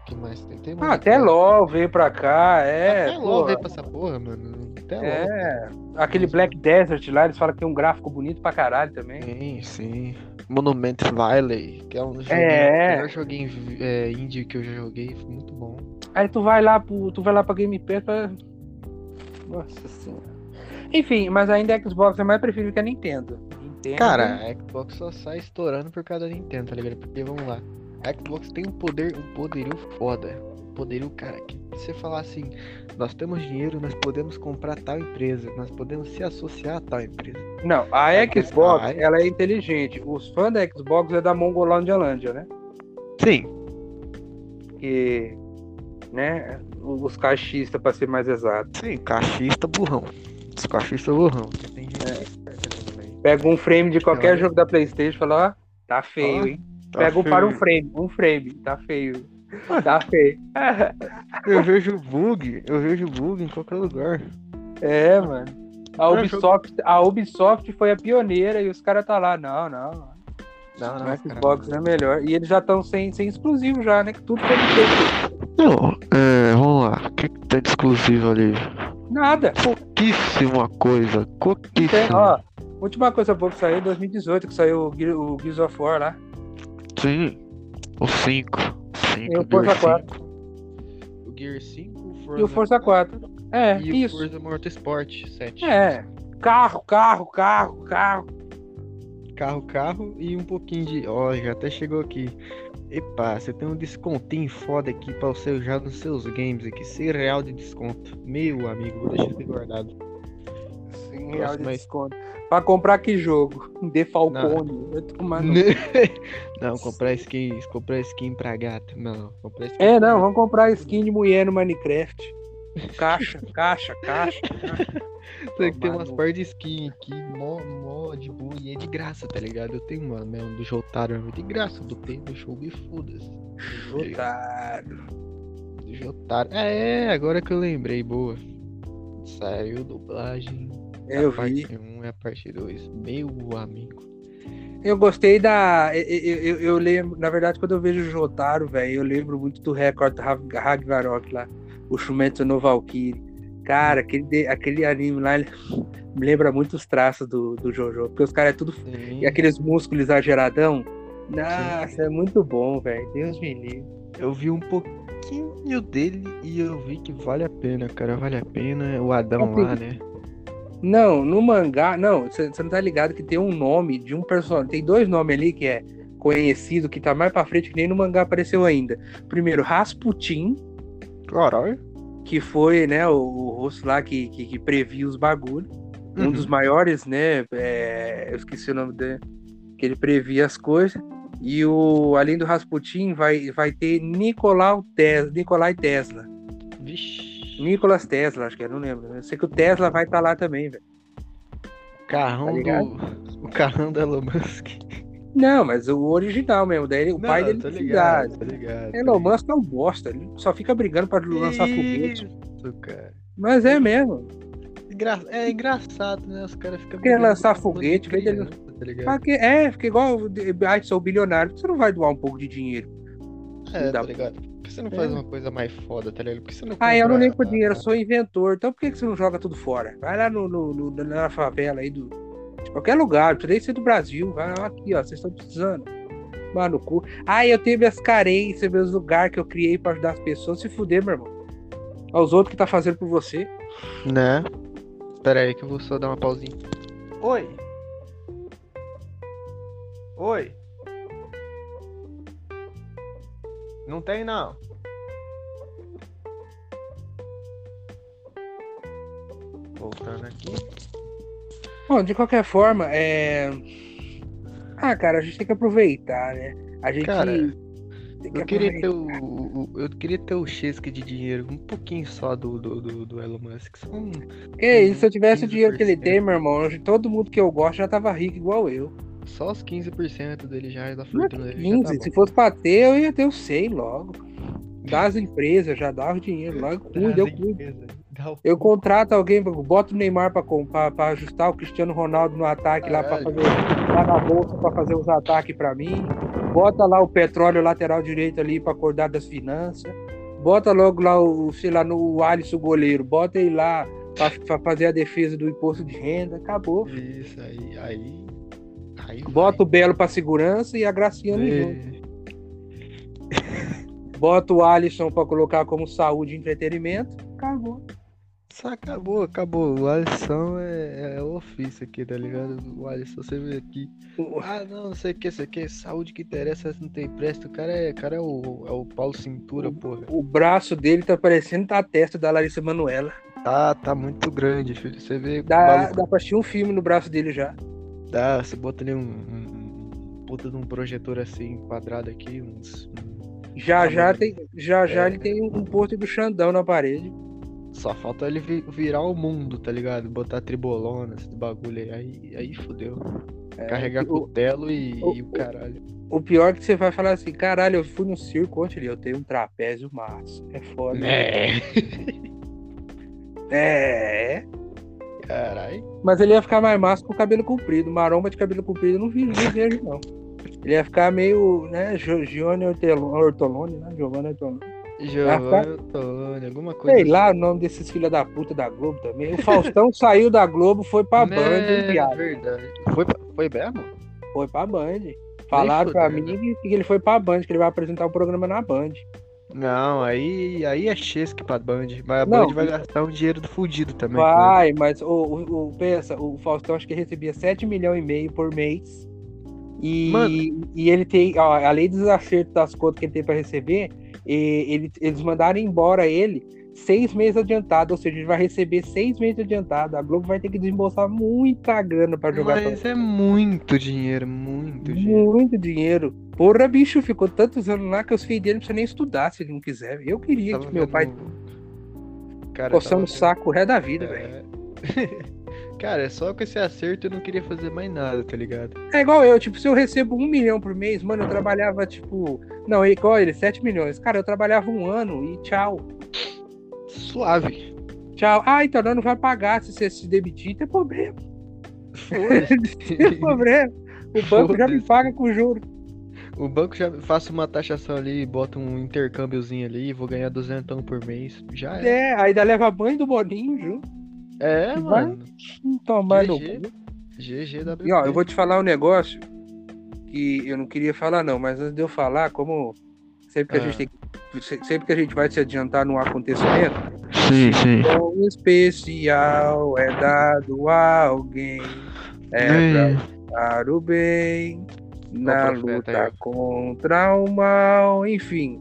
Que mais tem? Tem Ah, até. LOL veio pra cá, é. Até LOL veio pra essa porra, mano. Até LOL. É, aquele Black Desert lá, eles falam que tem um gráfico bonito pra caralho também. Sim, sim. Monument Valley, que é um joguinho, É. o melhor joguinho é, indie que eu já joguei, foi muito bom. Aí tu vai lá pro, tu vai lá pra Game Pass pra... Nossa senhora. Enfim, mas ainda a Xbox é mais preferível que a Nintendo. Nintendo. Cara, a Xbox só sai estourando por causa da Nintendo, tá ligado? Porque vamos lá. A Xbox tem um poder, um poderio foda. Um poderio, cara, que você falar assim, nós temos dinheiro, nós podemos comprar tal empresa, nós podemos se associar a tal empresa. Não, a É, Xbox, ela é inteligente. Os fãs da Xbox é da Mongolândia, né? Sim, Que, né, os caixistas, pra ser mais exato. sim, cachista burrão. Os cachistas burrão. também. Pega um frame de qualquer jogo da Playstation e fala, ó, tá feio, hein? Tá Pega um para um feio. frame, um frame, tá feio. Tá *laughs* feio. Eu vejo bug, eu vejo bug em qualquer lugar. É, mano. A É, Ubisoft, a Ubisoft foi a pioneira e os caras tá lá. Não, não. Não, O não, Xbox cara. é melhor. E eles já estão sem, sem exclusivo já, né? Que tudo foi feito. Não, é, vamos lá. O que, que tem de exclusivo ali? Nada. Pouquíssima coisa. Tem, Pouquíssima. ó, última coisa boa que saiu em 2018, que saiu o, Ge- o Gears of War lá. Sim. O 5. 5. E o Forza 4. O Gear 5, o Forza E o Forza 4. É, E isso. o Forza Motorsport 7. É. Carro, carro, carro, carro. Carro, carro e um pouquinho de. Ó, já até chegou aqui. Epa, você tem um descontinho foda aqui pra você usar nos seus games aqui. 100 real de desconto. Meu amigo, vou deixar aqui guardado. 100 real de desconto. Pra comprar que jogo? *laughs* De Falcone. Tomar no- *laughs* Não, comprar skin, comprar skin pra gato. Não, comprar skin É, não, vamos comprar skin de mulher no Minecraft. Caixa, caixa, caixa. *laughs* Tem que ter umas par de skin aqui, mó, mó de boa e é de graça, tá ligado? Eu tenho uma mesmo do Jotaro, é de graça, do P do jogo e foda-se. Otário. Do Jotaro. É, agora que eu lembrei, boa. Saiu dublagem. Eu a parte vi. 1 e a parte 2. Meu amigo. Eu gostei da. Eu, eu, eu- lembro, na verdade, quando eu vejo o Jotaro, velho, eu lembro muito do recorde Rag- Ragnarok lá, o Shumetsu no Valkyrie. Cara, aquele, aquele anime lá *laughs* me lembra muito os traços do, do Jojo, porque os caras é tudo. Sim. E aqueles músculos exageradão. Nossa, é muito bom, velho. Deus me livre. Eu vi um pouquinho dele e eu vi que vale a pena, cara. Vale a pena. O Adão Assim, lá, né? Não, no mangá, não, você não tá ligado que tem um nome de um personagem. Tem dois nomes ali que é conhecido, que tá mais pra frente, que nem no mangá apareceu ainda. Primeiro, Rasputin, Caralho. que foi, né, o, o rosto lá que, que, que previa os bagulhos. Um Uhum. dos maiores, né? é, eu esqueci o nome dele. Que ele previa as coisas. E o, além do Rasputin, vai, vai ter Nicolau Tesla, Nicolai Tesla. Vixe. Nicolas Tesla, acho que é, não lembro. Eu sei que o Tesla vai estar lá também, velho. Carrão Tá do. O carrão do Elon Musk. Não, mas o original mesmo. Daí o pai dele não ligado, tô ligado. Elon Musk é um bosta. Ele só fica brigando pra lançar foguete. Cara. Mas é mesmo. Engra- É engraçado, né? Os caras ficam. Quer lançar foguete, conta de vem dele- criança, tá ligado? Pra quê? É, fica igual. Ai, sou bilionário. Por que Você não vai doar um pouco de dinheiro. É, tá ligado? Por que você não É. faz uma coisa mais foda, tá ligado? Por que você não Ah, eu não compra ligo dinheiro, eu sou inventor. Então por que que você não joga tudo fora? Vai lá no, no- no- na favela aí do. De qualquer lugar, não precisa nem ser do Brasil. Vai lá aqui, ó. Vocês estão precisando. Mano, no cu. Ah, eu tenho minhas carências, meus lugares que eu criei pra ajudar as pessoas. Se fuder, meu irmão. Aos outros que tá fazendo por você. Né? Espera aí que eu vou só dar uma pausinha. Oi. Oi. Não tem não. Voltando aqui. Bom, de qualquer forma, é. Ah, cara, a gente tem que aproveitar, né? A gente. Cara, tem que Eu queria ter aproveitar. o, o- eu queria ter o Chesca de dinheiro, um pouquinho só do, do, do, do Elon Musk. Só um... Que isso, se eu tivesse o 15%. dinheiro que ele tem, meu irmão, todo mundo que eu gosto já tava rico igual eu. Só os 15% dele já da é fortuna dele. 15, já tá se fosse pra ter, eu ia ter o 100 logo. Das empresas, já dava o dinheiro, logo cuida, eu cuido. O- Eu contrato alguém, boto o Neymar pra, com- pra, pra ajustar o Cristiano Ronaldo no ataque lá pra Caralho. fazer lá na bolsa pra fazer os ataques pra mim. Bota lá o petróleo lateral direito ali pra acordar das finanças. Bota logo lá o, sei lá, no Alisson goleiro. Bota ele lá pra, pra fazer a defesa do imposto de renda. Acabou. Isso aí, aí. Aí Bota o Belo pra segurança e a Graciano junto. Vê. Bota o Alisson pra colocar como saúde e entretenimento. Acabou. Acabou, acabou. O Alisson é, é o ofício aqui, tá ligado? O Alisson, você vê aqui. Ah, não, não sei o que, isso aqui é saúde que interessa, não tem preço. O cara é, o cara é o, é o Paulo Cintura, porra. O braço dele tá parecendo a testa da Larissa Manoela. Tá, tá muito grande, filho. Você vê. o Dá, dá pra assistir um filme no braço dele já. Dá, você bota ali um, um, um puta de um projetor assim, quadrado aqui, uns. um- Já já tem, já já é. ele tem um pôster do Xandão na parede. Só falta ele vi- virar o mundo, tá ligado? Botar tribolona, esse bagulho aí. Aí, aí fodeu. Carregar É, o- cutelo e, o- e o caralho. O pior é que você vai falar assim, caralho, eu fui no circo ontem eu tenho um trapézio massa. É foda. Né? *laughs* É. Caralho. Mas ele ia ficar mais massa com o cabelo comprido. Maromba de cabelo comprido eu não vi, vejo, não. Ele ia ficar meio, né, Giovanni Ortoloni, né? Giovanni Ortoloni. Giovanni Antônio, alguma coisa. Sei lá o nome desses filha da puta da Globo também. O Faustão *laughs* saiu da Globo, foi pra Band, viado. verdade. Foi, foi mesmo? Foi pra Band. Falaram pra mim que, que ele foi pra Band, que ele vai apresentar o programa na Band. Não, aí, aí é chesque pra Band. Mas a Não. Band vai gastar um dinheiro do fudido também. Vai, mas o, o, o- pensa, o Faustão acho que recebia 7 milhões e meio por mês. E, Mano. e ele tem, ó, além dos acertos das contas que ele tem pra receber, e- ele- eles mandaram embora ele seis meses adiantado, ou seja, ele vai receber seis meses adiantado. A Globo vai ter que desembolsar muita grana pra jogar Mas é muito dinheiro, muito dinheiro. muito dinheiro. Porra, bicho, ficou tantos anos lá que os filhos dele não precisam nem estudar se ele não quiser. Eu queria Tava que meu vendo- pai Cara, o tava saco o resto da vida, velho. *laughs* Cara, é só com esse acerto eu não queria fazer mais nada, tá ligado? É igual eu, tipo, se eu recebo um milhão por mês, mano, eu trabalhava, tipo. Não, é igual ele, 7 milhões. Cara, eu trabalhava um ano e tchau. Suave. Tchau. Ah, então não vai pagar se você se demitir, tem problema. *laughs* Tem problema. O banco já me paga com juros. O banco já faz uma taxação ali, bota um intercâmbiozinho ali, vou ganhar duzentão por mês. Já é. É, ainda leva banho do Boninho junto. É, Vai. mano. Tomar no GG. cu. E ó, eu vou te falar um negócio que eu não queria falar, não, mas antes de eu falar, como sempre que a Ah. gente tem sempre que a gente vai se adiantar num acontecimento, Sim, sim. um especial é dado a alguém. É para o bem, na luta aí? contra o mal, enfim.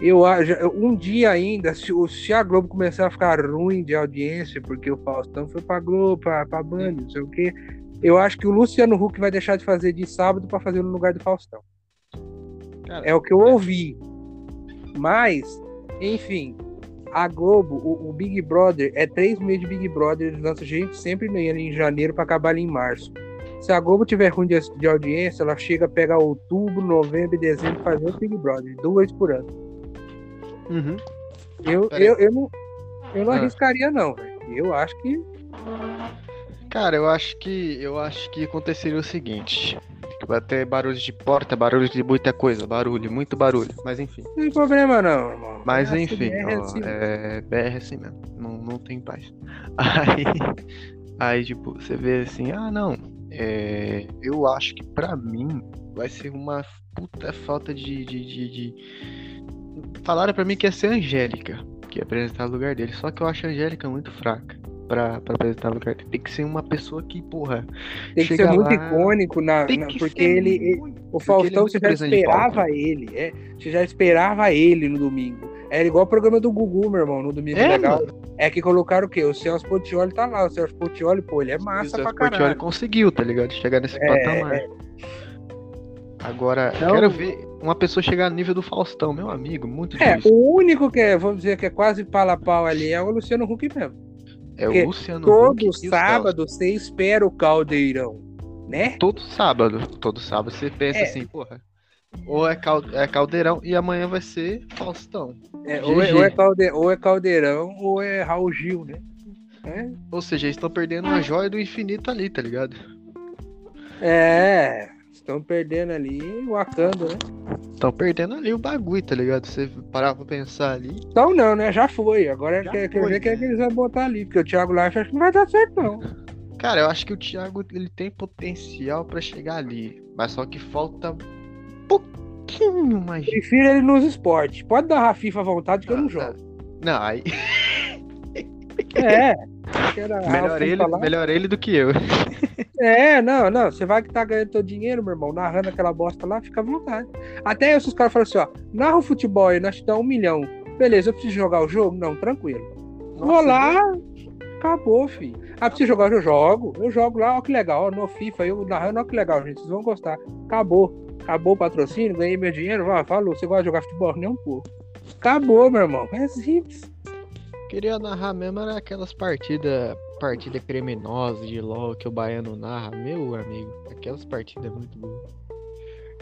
Eu acho, um dia ainda, se, se a Globo começar a ficar ruim de audiência, porque o Faustão foi pra Globo, pra, pra Band, não sei o quê, eu acho que o Luciano Huck vai deixar de fazer de sábado pra fazer no lugar do Faustão. Cara, É o que eu ouvi. Mas, enfim, a Globo, o, o Big Brother, é três meses de Big Brother, eles lançam gente sempre em janeiro pra acabar ali em março. Se a Globo tiver ruim de, de audiência, ela chega a pegar outubro, novembro e dezembro e fazer o Big Brother, duas por ano. Uhum. Eu, Peraí. eu, eu não, eu não Ah. arriscaria, não, velho. Eu acho que. Cara, eu acho que eu acho que aconteceria o seguinte. Vai ter barulho de porta, barulho de muita coisa, barulho, muito barulho. Mas enfim. Não tem problema, não, irmão. Mas É assim, enfim, é ó, assim. é BR assim mesmo. Não, não tem paz. *laughs* Aí, aí, tipo, você vê assim, ah não. é, eu acho que pra mim vai ser uma puta falta de. de, de, de- Falaram pra mim que ia ser a Angélica, que ia apresentar o lugar dele. Só que eu acho a Angélica muito fraca pra, pra apresentar o lugar dele. Tem que ser uma pessoa que, porra. Tem que ser muito lá, icônico, na, na- que porque ele, muito- O Porque Faustão, ele é muito você já esperava ele, é. Você já esperava ele no domingo. Era igual o programa do Gugu, meu irmão, no Domingo É, Legal. mano. É que colocaram o quê? O Celso Portioli tá lá. O Celso Portioli, pô, ele é E o massa Celso pra caralho. conseguiu, tá ligado? Chegar nesse É, patamar. Agora, Então- quero ver uma pessoa chegar no nível do Faustão, meu amigo, muito É, difícil. o único que é, vamos dizer, que é quase pala pau ali é o Luciano Huck mesmo. É porque o Luciano Todo Huck sábado você espera o caldeirão, né? Todo sábado. Todo sábado você pensa É. assim, porra. Ou é, é caldeirão e amanhã vai ser Faustão. É, ou, é, ou é ou é caldeirão ou é Raul Gil, né? É, Ou seja, eles estão perdendo uma joia do infinito ali, tá ligado? É, estão perdendo ali o Wakanda, né? Estão perdendo ali o bagulho, tá ligado? Você parar pra pensar ali. Então não, né? Já foi. Agora Já quer, quer ver quem é né? que eles vão botar ali, porque o Thiago Life acho que não vai dar certo, não. Cara, eu acho que o Thiago ele tem potencial pra chegar ali. Mas só que falta um pouquinho mais. Prefiro ele nos esportes. Pode dar a FIFA à vontade que eu não Ah, jogo. Não, aí. *laughs* É. Melhor ele, melhor ele do que eu. *laughs* É, não, não. Você vai que tá ganhando teu dinheiro, meu irmão, narrando aquela bosta lá, fica à vontade. Até esses caras falam assim, ó, narra o futebol aí, nós te damos um milhão. Beleza, eu preciso jogar o jogo? Não, tranquilo. Vou lá, acabou, filho. Ah, preciso jogar, eu jogo. Eu jogo lá, ó que legal, ó, no FIFA, eu narrando, ó que legal, gente, vocês vão gostar. Acabou. Acabou o patrocínio, ganhei meu dinheiro, vai, falou, você gosta de jogar futebol? Nem um pouco. Acabou, meu irmão. É simples. Queria narrar mesmo era aquelas partidas, partida criminosa de LOL que o baiano narra, meu amigo. Aquelas partidas muito boas.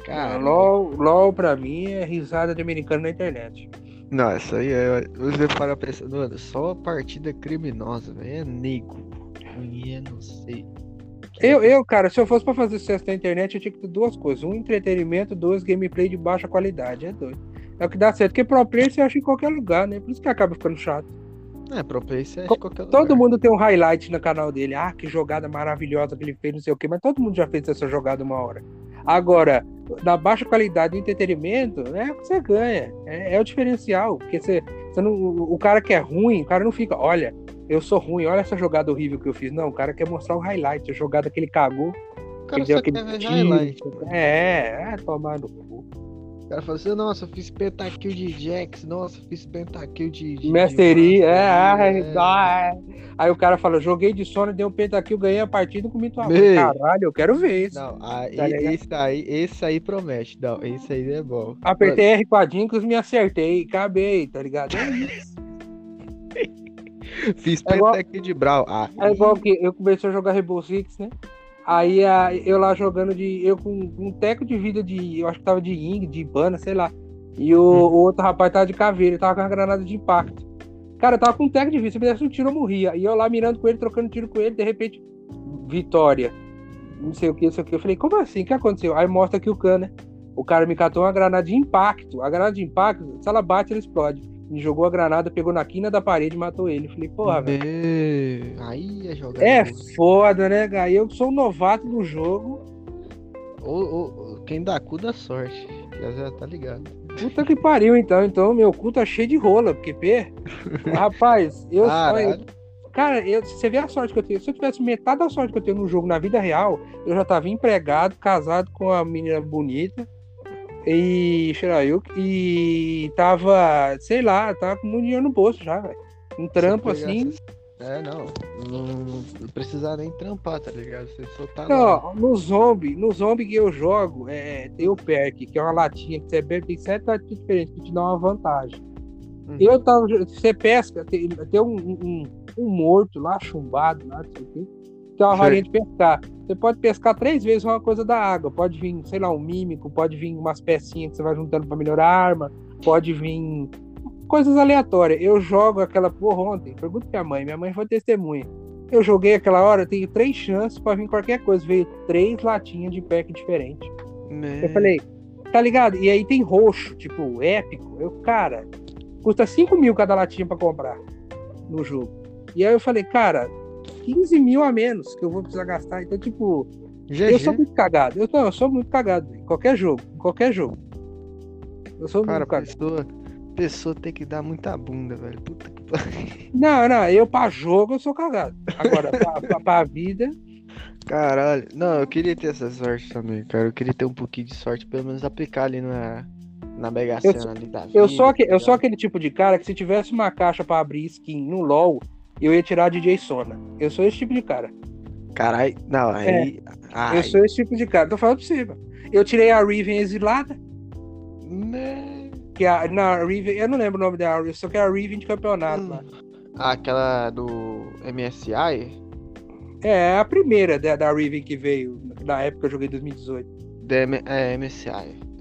Cara, LOL, LOL pra mim é risada de americano na internet. Não, isso aí é. Você para pensando, mano, só partida criminosa, velho. É nego. É, não sei. Eu, eu, cara, se eu fosse pra fazer sucesso na internet, eu tinha que ter duas coisas. Um, entretenimento, dois, gameplay de baixa qualidade. É doido. É o que dá certo. Porque pro player você acha em qualquer lugar, né? Por isso que acaba ficando chato. É, em qualquer lugar. Todo mundo tem um highlight no canal dele. Ah, que jogada maravilhosa que ele fez, não sei o quê. Mas todo mundo já fez essa jogada uma hora. Agora, na baixa qualidade do entretenimento, é o que você ganha. É, é o diferencial. Porque você, você não, o o cara que é ruim, o cara não fica, olha, eu sou ruim, olha essa jogada horrível que eu fiz. Não, o cara quer mostrar o highlight, a jogada que ele cagou. cara deu só aquele quer ver highlight. É, é, tomar no cu. O cara fala assim, nossa, eu fiz pentakill de Jax, nossa, fiz pentakill de... de de é, Mastery, ai, ai. Aí o cara fala, joguei de sono, dei um pentakill, ganhei a partida com amor. Meu. Caralho, eu quero ver isso. Não, aí, Tá ligado? esse aí, esse aí promete. Não, esse aí é bom. Apertei R com a Dinkles, me acertei, acabei, tá ligado? É isso. *laughs* Fiz É igual- pentakill de Brawl. Ah, É igual que eu comecei a jogar Rainbow Six, né? Aí a- eu lá jogando de. Eu com um teco de vida de. Eu acho que tava de Ying, de Ibana, sei lá. E o, Hum. o outro rapaz tava de caveira, ele tava com uma granada de impacto. Cara, eu tava com um teco de vida. Se eu me desse um tiro, eu morria. E eu lá mirando com ele, trocando tiro com ele, de repente, vitória. Não sei o que, não sei o que. Eu falei, como assim? O que aconteceu? Aí mostra aqui o can, né? O cara me catou uma granada de impacto. A granada de impacto, se ela bate, ela explode. Me jogou a granada, pegou na quina da parede e matou ele. Falei, porra, velho. Aí é jogar. É foda, né, cara? Eu sou um novato do jogo. Ou, ou- ou quem dá cu dá sorte. Já, já tá ligado. Puta que pariu, então. Então, meu cu tá cheio de rola, porque pê. *laughs* Rapaz, eu só. Cara, eu, você vê a sorte que eu tenho. Se eu tivesse metade da sorte que eu tenho no jogo na vida real, eu já tava empregado, casado com uma menina bonita. E. Shirayuki. E tava, sei lá, tava com muito dinheiro no bolso já, velho. Um trampo pegar assim. essas- É, não. Não, não precisar nem trampar, tá ligado? Você só tá lá. Não, no zombie, no zombie que eu jogo, é, tem o perk, que é uma latinha que você bebe, tem sete latinhas diferentes que te dá uma vantagem. Uhum. Eu tava. Você pesca, tem, tem um, um, um morto lá, chumbado, lá, não sei o quê. Tem uma Sei. varinha de pescar. Você pode pescar três vezes uma coisa da água. Pode vir, sei lá, um mímico, pode vir umas pecinhas que você vai juntando pra melhorar a arma, pode vir coisas aleatórias. Eu jogo aquela porra ontem. Pergunta pra minha mãe, minha mãe foi testemunha. Eu joguei aquela hora, tenho três chances pra vir qualquer coisa. Veio três latinhas de pack diferente. Eu falei, tá ligado? E aí tem roxo, tipo, épico. Eu, cara, custa 5 mil cada latinha pra comprar no jogo. E aí eu falei, cara, 15 mil a menos que eu vou precisar gastar. Então, tipo, eu sou GG. muito cagado. Eu, não, eu sou muito cagado. Em qualquer jogo. Em qualquer jogo. Eu sou Cara, muito cagado. pessoa, pessoa tem que dar muita bunda, velho. Puta que pariu. Não, não, eu pra jogo eu sou cagado. Agora, pra, pra, pra vida. Caralho. Não, eu queria ter essa sorte também, cara. Eu queria ter um pouquinho de sorte, pelo menos aplicar ali na, na Mega Eu Sena ali da vida. Eu sou, aque- tá eu sou ligado? aquele tipo de cara que se tivesse uma caixa pra abrir skin no LoL, eu ia tirar a DJ Sona. Eu sou esse tipo de cara. Caralho. Não, aí. É. Eu sou esse tipo de cara. Tô falando pra você, mano. Eu tirei a Riven exilada, Né? que a, na Riven, eu não lembro o nome dela, eu só que é a Riven de campeonato Hum. lá. Ah, aquela do MSI? É, a primeira da, da Riven que veio, na época eu joguei em 2018. Da M- é, MSI.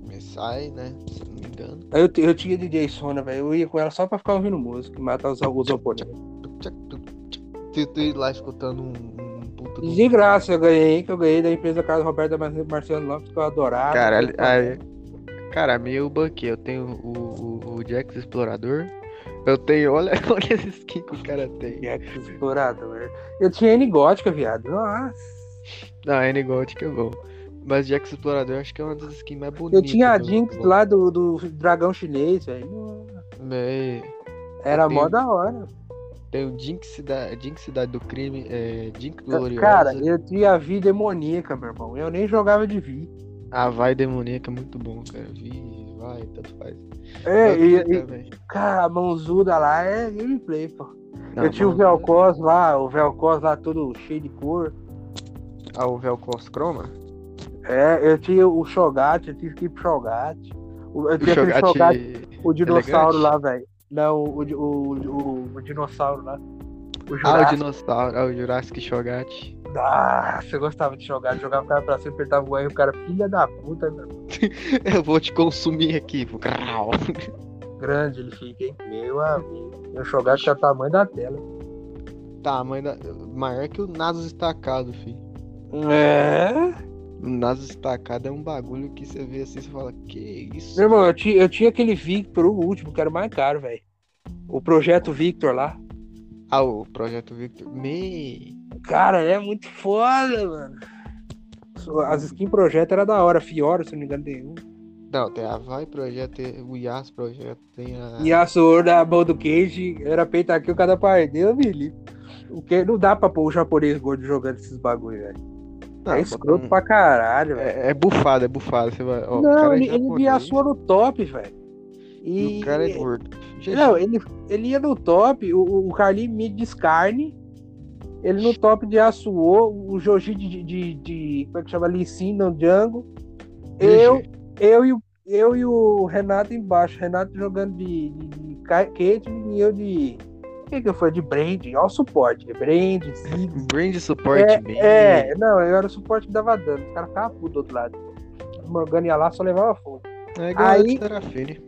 MSI, né? Se não me engano. Eu, eu tinha DJ Sona, velho. Eu ia com ela só pra ficar ouvindo música e matar os, *laughs* os oponentes. Ir lá escutando um, um puta do- De graça eu ganhei, que eu ganhei da empresa Carlos Roberto Mar- Marciano Lopes, que eu adorava. Cara, aí, cara, a minha eu banquei. Eu tenho o, o, o Jax Explorador. Eu tenho, olha, *laughs* olha esse skin que o cara tem. Que explorador. Eu tinha N gótica, viado. Nossa. Não, a N-Gothic é bom. Mas Jax Explorador eu acho que é uma das skins mais bonitas. Eu tinha a do- Jinx do- lá do, do dragão chinês, velho. Era mó da hora. Tem o Jinx da Jinx Cidade do Crime, é, Jinx Gloriosa. Cara, eu tinha Vi demoníaca, meu irmão. Eu nem jogava de Vi. A Vai Demoníaca é muito bom, cara. Vi, vai, tanto faz. É, e, e- cara, a mãozuda lá é gameplay, pô. Não, eu tinha o Velcos lá, o Velcos lá todo cheio de cor. Ah, o Velcos Chroma? É, eu tinha o Shogat, eu tive que ir pro Shogat. O- Eu O tinha aquele Shogat Shogat, o dinossauro elegante? lá, velho. Não, o, o, o, o dinossauro lá. O Ah, o Jurassic. dinossauro, ah, o Jurassic Shogat. Nossa, eu gostava de jogar, jogava o cara pra cima, apertava o R, o cara, filha da puta, meu. *laughs* Eu vou te consumir aqui. Grau. Grande ele fica, hein? Meu amigo. Eu jogar que é o tamanho da tela. Tamanho da... Maior que o Nasus estacado, filho. É. O Nasus estacado é um bagulho que você vê assim e fala, que isso? Meu irmão, eu tinha, eu tinha aquele Victor, o último, que era o mais caro, velho. O projeto Victor lá. Ah, o Projeto Victor. Me... Cara, é muito foda, mano. As skins projeto era da hora, Fiora, se não me engano, tem um. Não, tem a Vai Projeto, tem o Yas Projeto, tem a... Sword da mão do Cage era peito aqui o cada par. Deus me livre. O que não dá pra pôr o japonês gordo jogando esses bagulho, velho. Não, é escroto um- pra caralho, velho. É, é bufado, é bufado. Você vai, ó, Não, é ele, ele sua no top, velho. E. O cara é gordo. Não, ele, ele ia no top, o, o Carlinhos mid de Scarne, ele no top de Asuo, o Joji de, de, de- Como é que chama? Lissin no Django. Eu, eu, e o, eu e o Renato embaixo. Renato jogando de, de, de Ka- Caitlyn e eu de. O que, que eu fui? De Brand. Olha o suporte. Brand, Ziggs. Brand suporte É, é, não, eu era o suporte que dava dano. Os caras ficavam putos do outro lado. O Morgana ia lá, só levava fogo. É igual Aí-. Serafine.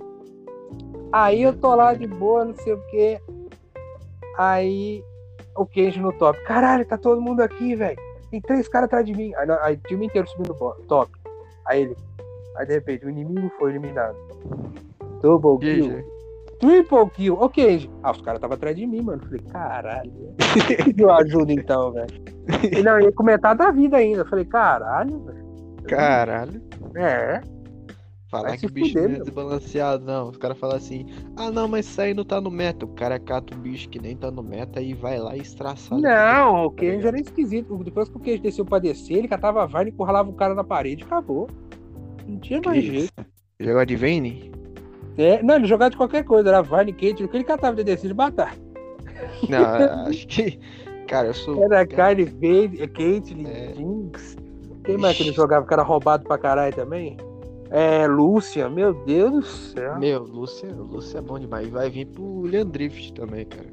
Aí eu tô lá de boa, não sei o que. Aí o Kenji no top. Caralho, tá todo mundo aqui, velho. Tem três caras atrás de mim. Aí, não, aí o time inteiro subindo no top. Aí ele. Aí de repente o inimigo foi eliminado. Double kill. Triple kill. Kenji. Ah, os caras estavam atrás de mim, mano. Falei, caralho. *laughs* Eu ajudo então, velho. E não, ia com metade da vida ainda. Falei, caralho, velho. Caralho. É. Falar que o bicho fuder, não é desbalanceado, não. Os caras falam assim, ah não, mas isso aí não tá no meta. O cara cata o bicho que nem tá no meta e vai lá e estraçalha. Não, o Tá ligado? era esquisito. Depois que o Kenji desceu pra descer, ele catava a Vine, encurralava o cara na parede e acabou. Não tinha mais jeito. Jogou de Vayne? É, não, ele jogava de qualquer coisa, era Vine, Kenji, o que ele catava de descer, ele batava. Não, acho que. Cara, eu sou. Era Carne Vade, Caitlyn, É. Jinx. Quem mais que ele jogava que era roubado pra caralho também? É, Lúcia, meu Deus do céu. Meu, Lúcia, Lúcia é bom demais. E vai vir pro William Drift também, cara.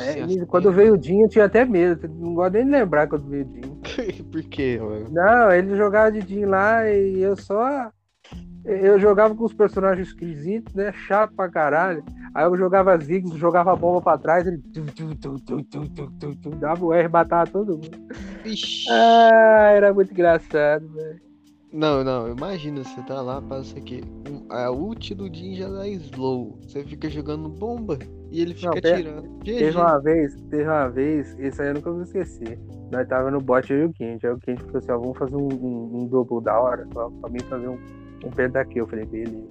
É, Lúcia, e quando veio o Dinho, eu tinha até medo. Não gosto nem de lembrar quando veio o Dinho. *laughs* Por quê, mano? Não, ele jogava de Jin lá e eu só. Eu jogava com os personagens esquisitos, né? Chato pra caralho. Aí eu jogava Ziggs, jogava a bomba pra trás, ele. Tu, tu, tu, tu, tu, tu, tu, tu, dava o R e matava todo mundo. Ixi. Ah, era muito engraçado, velho. Não, não, imagina, você tá lá, passa aqui. um- A ult do Jin já dá slow. Você fica jogando bomba e ele fica Não, tirando. Teve uma vez, teve uma vez, isso aí eu nunca vou esquecer. Nós tava no bot eu e o Kenji. Aí o Kenji falou assim: ó, vamos fazer um, um, um double da hora, pra, pra mim fazer um, um pentakill. Eu falei, beleza.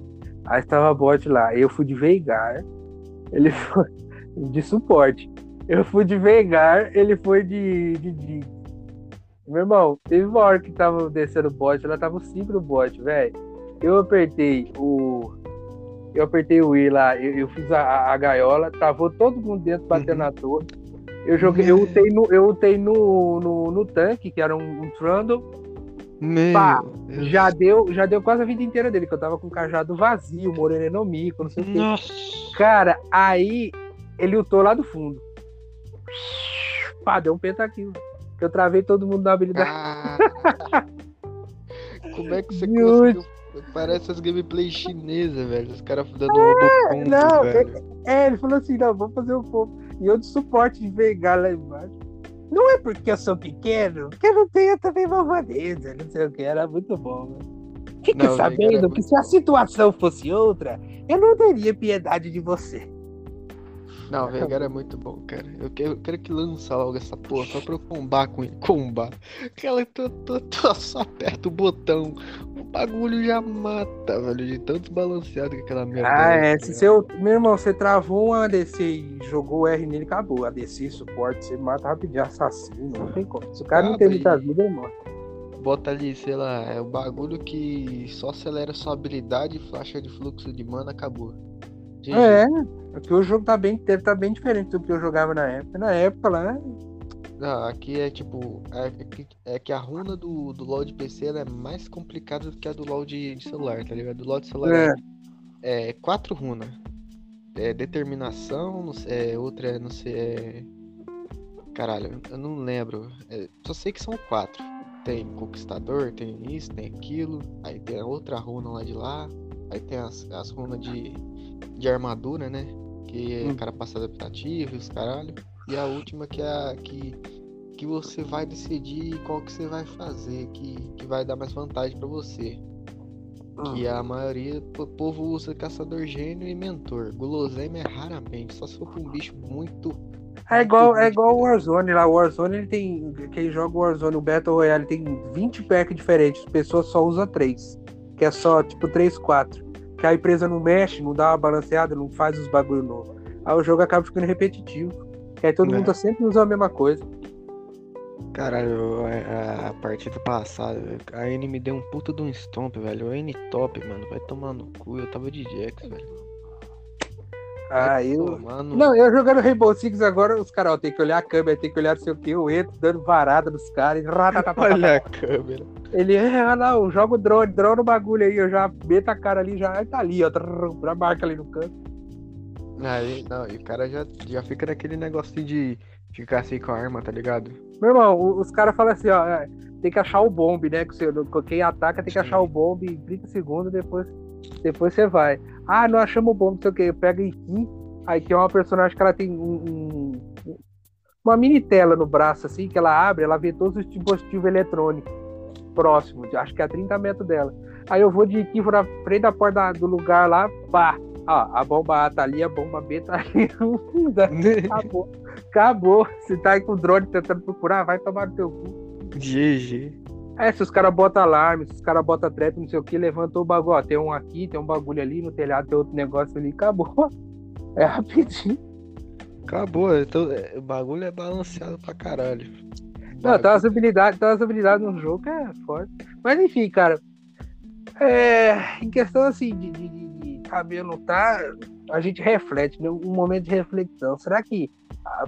Aí estava bot lá, eu fui de Veigar, ele *laughs* foi de suporte. Eu fui de Veigar, ele foi de, de, de... Meu irmão, teve uma hora que tava descendo o bot, ela tava cinco no bot, velho. Eu apertei o. Eu apertei o I lá, eu, eu fiz a, a- a gaiola, travou todo mundo dentro, batendo Uhum. na torre. Eu joguei, eu *laughs* utei no, eu utei no, no, no tanque, que era um, um Trundle. Meu, Pá, Deus. Já deu, já deu quase a vida inteira dele, que eu tava com o cajado vazio, moreno no mico, não sei o que. Nossa. Cara, aí ele lutou lá do fundo. Pá, deu um pentakill. Que eu travei todo mundo na habilidade. Como é que você conseguiu? Parece as gameplay chinesas, velho. Os caras dando um robocombo, não, velho. É, ele falou assim: não, vamos fazer um pouco. E eu de suporte de Veigar lá embaixo. Não é porque eu sou pequeno, que eu não tenho também malvadeza, não sei o que, era muito bom, né? É sabendo muito que se a situação fosse outra, eu não teria piedade de você. Não, *laughs* Veigar é muito bom, cara. Eu quero, eu quero que lança logo essa porra só pra eu combar com ele. Combar. Aquela tu, tu, tu só aperta o botão. O bagulho já mata, velho. De tanto balanceado que aquela merda. Ah, é, é. tá Se seu, meu irmão, você travou um ADC e jogou o R nele, acabou. ADC, suporte, você mata rapidinho, assassino, não tem como. Se o cara não Ah, tem mas- muita vida, ele morre. Bota ali, sei lá, é o bagulho que só acelera sua habilidade, faixa de fluxo de mana, acabou. GG. É, porque o jogo tá bem, deve tá bem diferente do que eu jogava na época. Na época lá, Não, aqui é tipo. É, é que, é a runa do, do LoL de PC é mais complicada do que a do LoL de, de celular, tá ligado? Do LoL de celular É. é, é quatro runas. É determinação, não sei, é, outra é, não sei, é. Caralho, eu não lembro. É, só sei que são quatro. Tem conquistador, tem isso, tem aquilo. Aí tem a outra runa lá de lá. Aí tem as, as runas de, de armadura, né? Que é Hum. cara passa adaptativo e os caralho. E a última que é a que, que você vai decidir qual que você vai fazer, que, que vai dar mais vantagem pra você. Que a maioria do povo usa caçador gênio e mentor. Guloseima é raramente, só se for pra um bicho muito. É igual, muito é igual o. Warzone lá. O Warzone ele tem. Quem joga o Warzone, o Battle Royale, tem 20 packs diferentes. As pessoas só usam 3. Que é só tipo 3, 4. Que a empresa não mexe, não dá uma balanceada, não faz os bagulho novo. Aí o jogo acaba ficando repetitivo. Que aí todo É. mundo tá sempre usando a mesma coisa. Caralho, a, a partida passada, a N me deu um puta de um stomp, velho. O N top, mano. Vai tomar no cu. Eu tava de Jax, velho. Ah, eu. Não, eu jogando Rainbow Six agora, os caras, ó, tem que olhar a câmera, tem que olhar não sei o que, eu entro dando varada nos caras. Olha a câmera. Ele, é, olha lá, eu jogo drone, drone no bagulho aí, eu já meto a cara ali, já tá ali, ó, já marca ali no canto. Aí, não, e o cara já, já fica naquele negocinho de ficar assim com a arma, tá ligado? Meu irmão, os caras falam assim, ó, é, tem que achar o bombe, né? Quem ataca tem que achar o bombe em 30 segundos, depois, depois você vai. Ah, não achamos o bombe, não sei o que. Pega aqui, aí que é uma personagem que ela tem um, um, uma mini tela no braço, assim, que ela abre, ela vê todos os dispositivos eletrônicos próximos, acho que é a 30 metros dela. Aí eu vou de aqui, vou na frente da porta do lugar lá, pá, a bomba A tá ali, a bomba B tá ali. *laughs* Acabou. *laughs* Acabou. Você tá aí com o drone tentando procurar, vai tomar no teu cu. GG. É, se os caras botam alarme, se os caras botam trap, não sei o que, levantou o bagulho. Ó, tem um aqui, tem um bagulho ali, no telhado tem outro negócio ali, acabou. *laughs* É rapidinho. Acabou, então, é, o bagulho é balanceado pra caralho. Não, tem umas habilidades, tem umas habilidades no jogo que é forte. Mas enfim, cara. É, em questão assim de, de, cabelo tá, a gente reflete, né? um momento de reflexão. Será que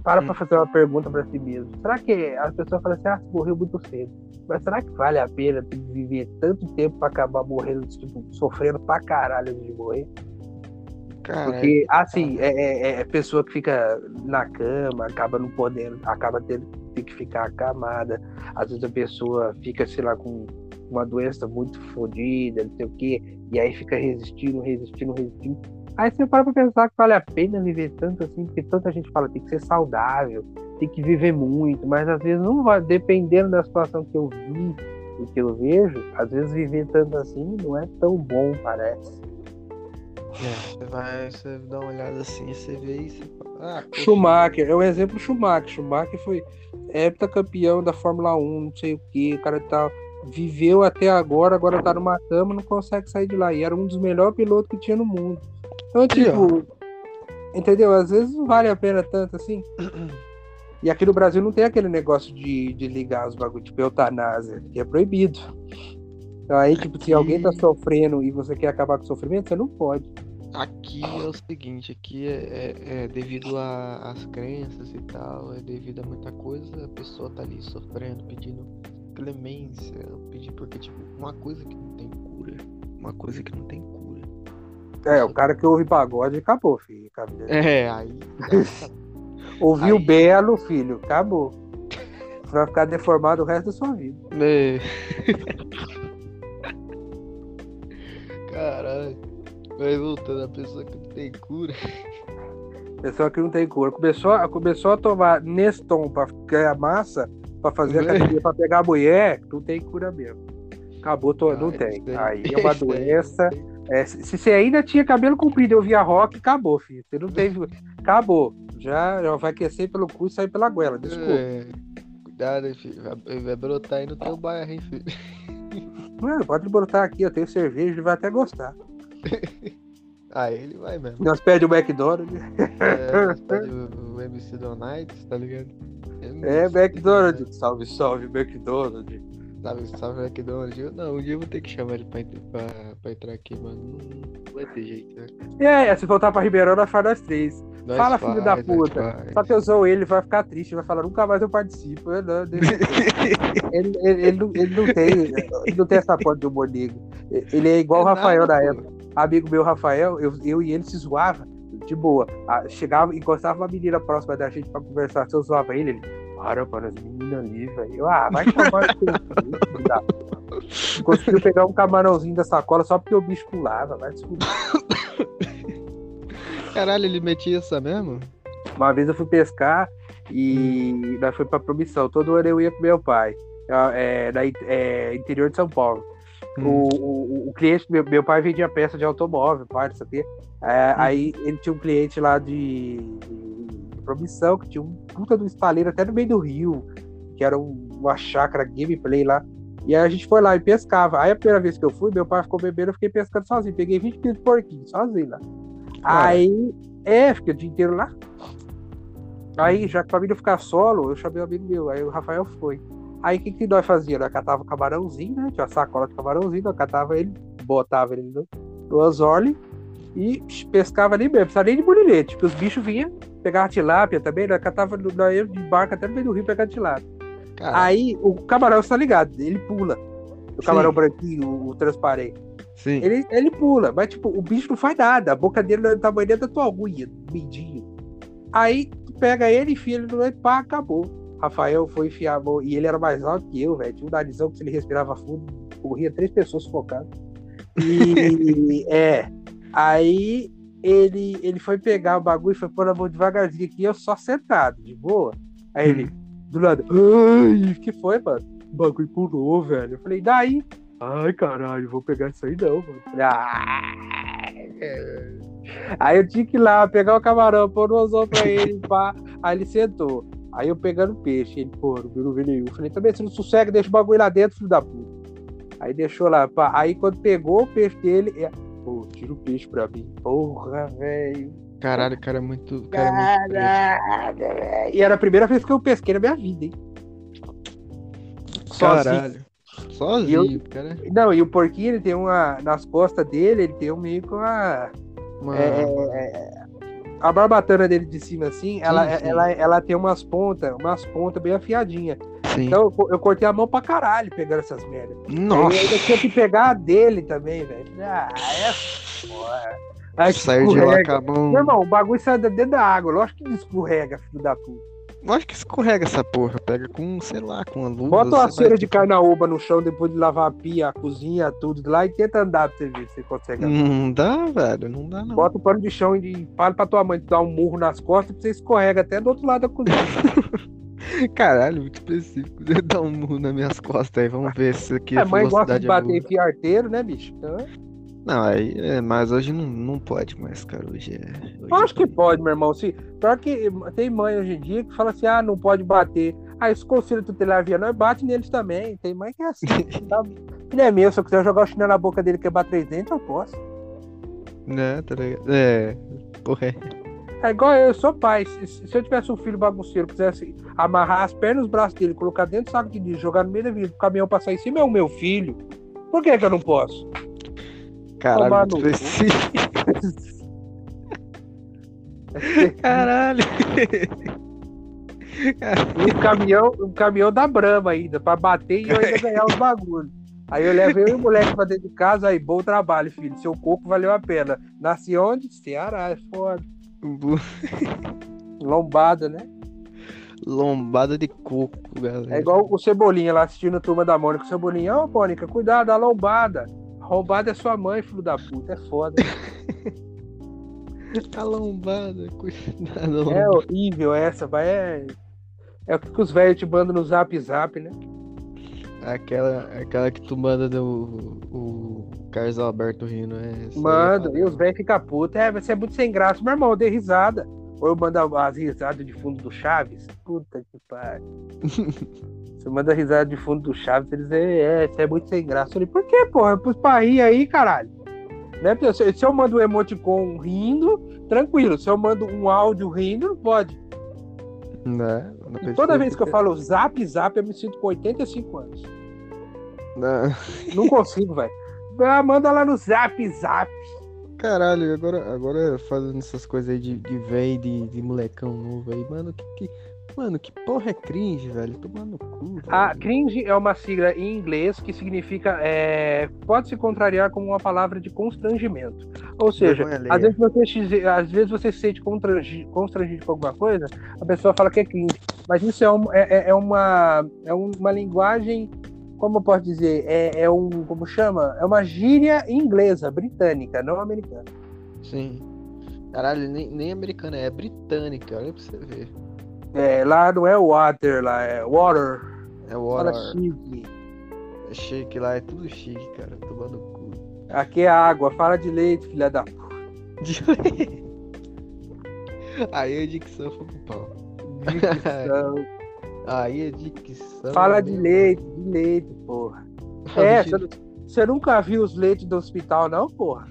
para para hum. fazer uma pergunta para si mesmo? Será que as pessoas falam assim, ah, morreu muito cedo? Mas será que vale a pena viver tanto tempo para acabar morrendo, tipo, sofrendo pra caralho de morrer? Porque, assim, é, é, é, pessoa que fica na cama, acaba não podendo, acaba tendo que ficar acamada. Às vezes a pessoa fica, sei lá, com uma doença muito fodida, não sei o quê, e aí fica resistindo, resistindo, resistindo. Aí você para pra pensar que vale a pena viver tanto assim, porque tanta gente fala tem que ser saudável, tem que viver muito, mas às vezes não vai, dependendo da situação que eu vi e que eu vejo, às vezes viver tanto assim não é tão bom, parece. É, você vai, você dá uma olhada assim, você vê isso. Ah, Schumacher, é um exemplo Schumacher. Schumacher foi heptacampeão da Fórmula 1, não sei o que, o cara tá viveu até agora, agora tá numa cama, não consegue sair de lá. E era um dos melhores pilotos que tinha no mundo. Então, tipo, entendeu? Às vezes não vale a pena tanto assim. E aqui no Brasil não tem aquele negócio de, de ligar os bagulhos, tipo, eutanásia, que é proibido. Então aí, tipo, aqui... se alguém tá sofrendo e você quer acabar com o sofrimento, você não pode. Aqui é o seguinte, aqui é, é, é devido às crenças e tal, é devido a muita coisa, a pessoa tá ali sofrendo, pedindo clemência, pedir porque, tipo, uma coisa que não tem cura, uma coisa que não tem cura. É, o cara que ouve pagode acabou, filho. É, aí. *laughs* Ouviu aí... belo, filho, acabou. Você vai ficar deformado o resto da sua vida. É. Caralho. Vai voltando, a pessoa que não tem cura. Pessoa que não tem cura. Começou, começou a tomar Neston pra ganhar massa, pra fazer academia, pra pegar a mulher, não tem cura mesmo. Acabou, tô, não ah, tem. Aí *laughs* é uma doença. É, se você ainda tinha cabelo comprido, eu via rock, acabou, filho. Você não teve. Acabou. Já, já vai aquecer pelo cu e sair pela goela, desculpa. É, cuidado, filho. Vai, vai brotar aí no teu bairro, hein, filho. *laughs* Mano, pode brotar aqui, eu tenho cerveja, ele vai até gostar. *laughs* ah, ele vai mesmo. Nós pede o McDonald's. É, nós *laughs* pede o, o MC Donuts, tá ligado? É, McDonald's. Salve, salve, McDonald's. Salve, salve, McDonald's. Eu, não, um dia eu vou ter que chamar ele pra, pra, pra entrar aqui, mano. Não, vai ter jeito, né? E aí, se voltar pra Ribeirão, nós faz nós três. Nós Fala, faz, filho da puta. Só que eu sou ele, vai ficar triste, vai falar, nunca mais eu participo. Eu não, *laughs* ele, ele, ele, não, ele não tem. Ele não tem essa porta de humor negro. Ele é igual é o Rafael nada, da época. Amigo meu, Rafael, eu, eu e ele se zoava de boa. Chegava, encostava uma menina próxima da gente pra conversar. Se eu zoava ele, ele, para, para as meninas ali, velho. Ah, vai chamar Conseguiu pegar um camarãozinho da sacola só porque o bicho pulava, vai se Caralho, ele metia essa mesmo? Uma vez eu fui pescar e nós foi pra promissão. Todo ano eu ia com meu pai. É, na, é, interior de São Paulo. Hum. O, o, o, cliente, meu, meu pai vendia peça de automóvel, parte, sabe? É, hum. Aí ele tinha um cliente lá de, de, promissão, que tinha um puta do estaleiro até no meio do rio, que era um, uma chácara gameplay lá. E aí a gente foi lá e pescava. Aí a primeira vez que eu fui, meu pai ficou bebendo, eu fiquei pescando sozinho. Peguei 20 quilos de porquinho, sozinho lá. Aí, é, fiquei o dia inteiro lá. Aí, já que pra mim não ficar solo, eu chamei um amigo meu, aí o Rafael foi. Aí o que, que nós fazíamos? Nós catava camarãozinho, né? Tinha uma sacola de camarãozinho, nós catava ele, botava ele no, no anzole e pescava ali mesmo, precisava nem de burilete, porque os bichos vinham, pegavam tilápia também, nós catava ia de barca até no meio do rio pegar tilápia. Caralho. Aí o camarão, você tá ligado, ele pula. O Sim. camarão branquinho, o, o transparente. Sim. Ele, ele pula, mas tipo, o bicho não faz nada. A boca dele é do tamanho da tua unha, mindinho. Aí tu pega ele, enfia ele no meio, pá, acabou. Rafael foi enfiar a mão, e ele era mais alto que eu, velho. Tinha um narizão que se ele respirava fundo, corria três pessoas sufocadas. E *laughs* é. Aí ele, ele foi pegar o bagulho e foi pôr a mão devagarzinho aqui, eu só sentado, de boa. Aí ele, do lado, ai, que foi, mano? O bagulho pulou, velho. Eu falei, daí? Ai, caralho, vou pegar isso aí não, mano. Falei, "Ah, é." Aí eu tinha que ir lá, pegar o camarão, pôr no anzol pra ele, pá. Aí ele sentou. Aí eu pegando peixe, ele, pô, não viu nenhum. Eu falei, também, se não sossega, deixa o bagulho lá dentro, filho da puta. Aí deixou lá, pá. Aí quando pegou o peixe dele. Pô, tira o peixe pra mim. Porra, velho. Caralho, o cara é muito. Cara é muito. Caralho, velho. E era a primeira vez que eu pesquei na minha vida, hein? Sozinho. Caralho. Sozinho, cara. Não, e o porquinho, ele tem uma. Nas costas dele, ele tem um meio com a. Uma... é, é, a barbatana dele de cima, assim, ela, sim. ela, ela tem umas pontas, umas pontas bem afiadinhas. Sim. Então eu, eu cortei a mão pra caralho pegando essas merdas. Nossa. Eu ainda tinha que pegar a dele também, velho. Ah, é foda. Aí Saiu de lá com a mão. Meu irmão, o bagulho sai dentro da água. Lógico que escorrega, filho da puta. Acho que escorrega essa porra. Pega com, sei lá, com uma luva. Bota uma cera de carnaúba no chão depois de lavar a pia, a cozinha, tudo lá e tenta andar pra você ver se você consegue. andar. Não dá, velho. Não dá, não. Bota o pano de chão e fala pra tua mãe te dar um murro nas costas pra você escorrega até do outro lado da cozinha. *laughs* Caralho, muito específico. *laughs* Dá um murro nas minhas costas aí. Vamos ver se isso aqui a é mãe gosta de é bater em fiarteiro, né, bicho? Então, Não, aí. É, mas hoje não, não pode mais, cara. Hoje é. Hoje eu acho é- que pode, meu irmão. Se, pior que tem mãe hoje em dia que fala assim: ah, não pode bater. Ah, esse conselho tutelar via nós bate neles também. Tem mãe que é assim. *laughs* tá? Ele é meu, se eu quiser jogar o chinelo na boca dele quebrar três dentes, eu posso. Né, tá ligado? É. Porra, é. É igual eu, eu sou pai. Se, se eu tivesse um filho bagunceiro, quisesse amarrar as pernas e os braços dele, colocar dentro do saco de lixo, jogar no meio da vida, o caminhão passar em cima, é o meu filho. Por que, que eu não posso? Caralho, no. *laughs* Caralho. Um caminhão, um caminhão da Brama ainda, pra bater e eu ainda ganhar os bagulhos. Aí eu levo eu e o moleque pra dentro de casa, aí, bom trabalho, filho. Seu coco valeu a pena. Nasci onde? Ceará, é foda. *laughs* Lombada, né? Lombada de coco, galera. É igual o Cebolinha lá assistindo a Turma da Mônica. O Cebolinha, ô Mônica, cuidado lombada. A lombada é sua mãe, filho da puta. É foda. *laughs* A lombada, cuidado. É horrível essa, vai. É, é o que os velhos te mandam no zap zap, né? Aquela, aquela que tu manda no o Carlos Alberto rindo, é. Manda, e os velhos ficam putos. É, você é muito sem graça. Meu irmão, eu dei risada. Ou eu mando as risadas de fundo do Chaves. Puta que pariu. *laughs* Você manda risada de fundo do Chaves, eles é, é, você é muito sem graça. Eu falei, por que, porra? Eu pus pra rir aí, caralho. Né? Se, se eu mando um emoticon rindo, tranquilo. Se eu mando um áudio rindo, não pode. Né? Pessoa Toda vez que eu falo zap, zap, eu me sinto com 85 anos. Não. Não consigo, velho. Ah, manda lá no zap, zap. Caralho, agora, agora fazendo essas coisas aí de, de velho, de, de molecão novo aí, mano, que, que. Mano, que porra é cringe, velho? Tomando cu. velho. A cringe é uma sigla em inglês que significa. é, pode se contrariar como uma palavra de constrangimento. Ou seja, às vezes, você, se- às vezes você se sente constrangi- constrangido com alguma coisa, a pessoa fala que é cringe. Mas isso é, um- é- é- é uma, é uma linguagem. Como eu posso dizer? É, é um. Como chama? É uma gíria inglesa, britânica, não americana. Sim. Caralho, nem, nem americana, é britânica, olha pra você ver. É, lá não é water, lá é water. É Fala water, chique. é chique lá, é tudo chique, cara, tomando cu. Aqui é água, fala de leite, filha da *laughs* Aí a dicção foi pro pau. Dicção. *laughs* Aí a dicção. Fala de meu. leite, de leite, porra. É, de- você, nunca viu os leitos do hospital, não, porra?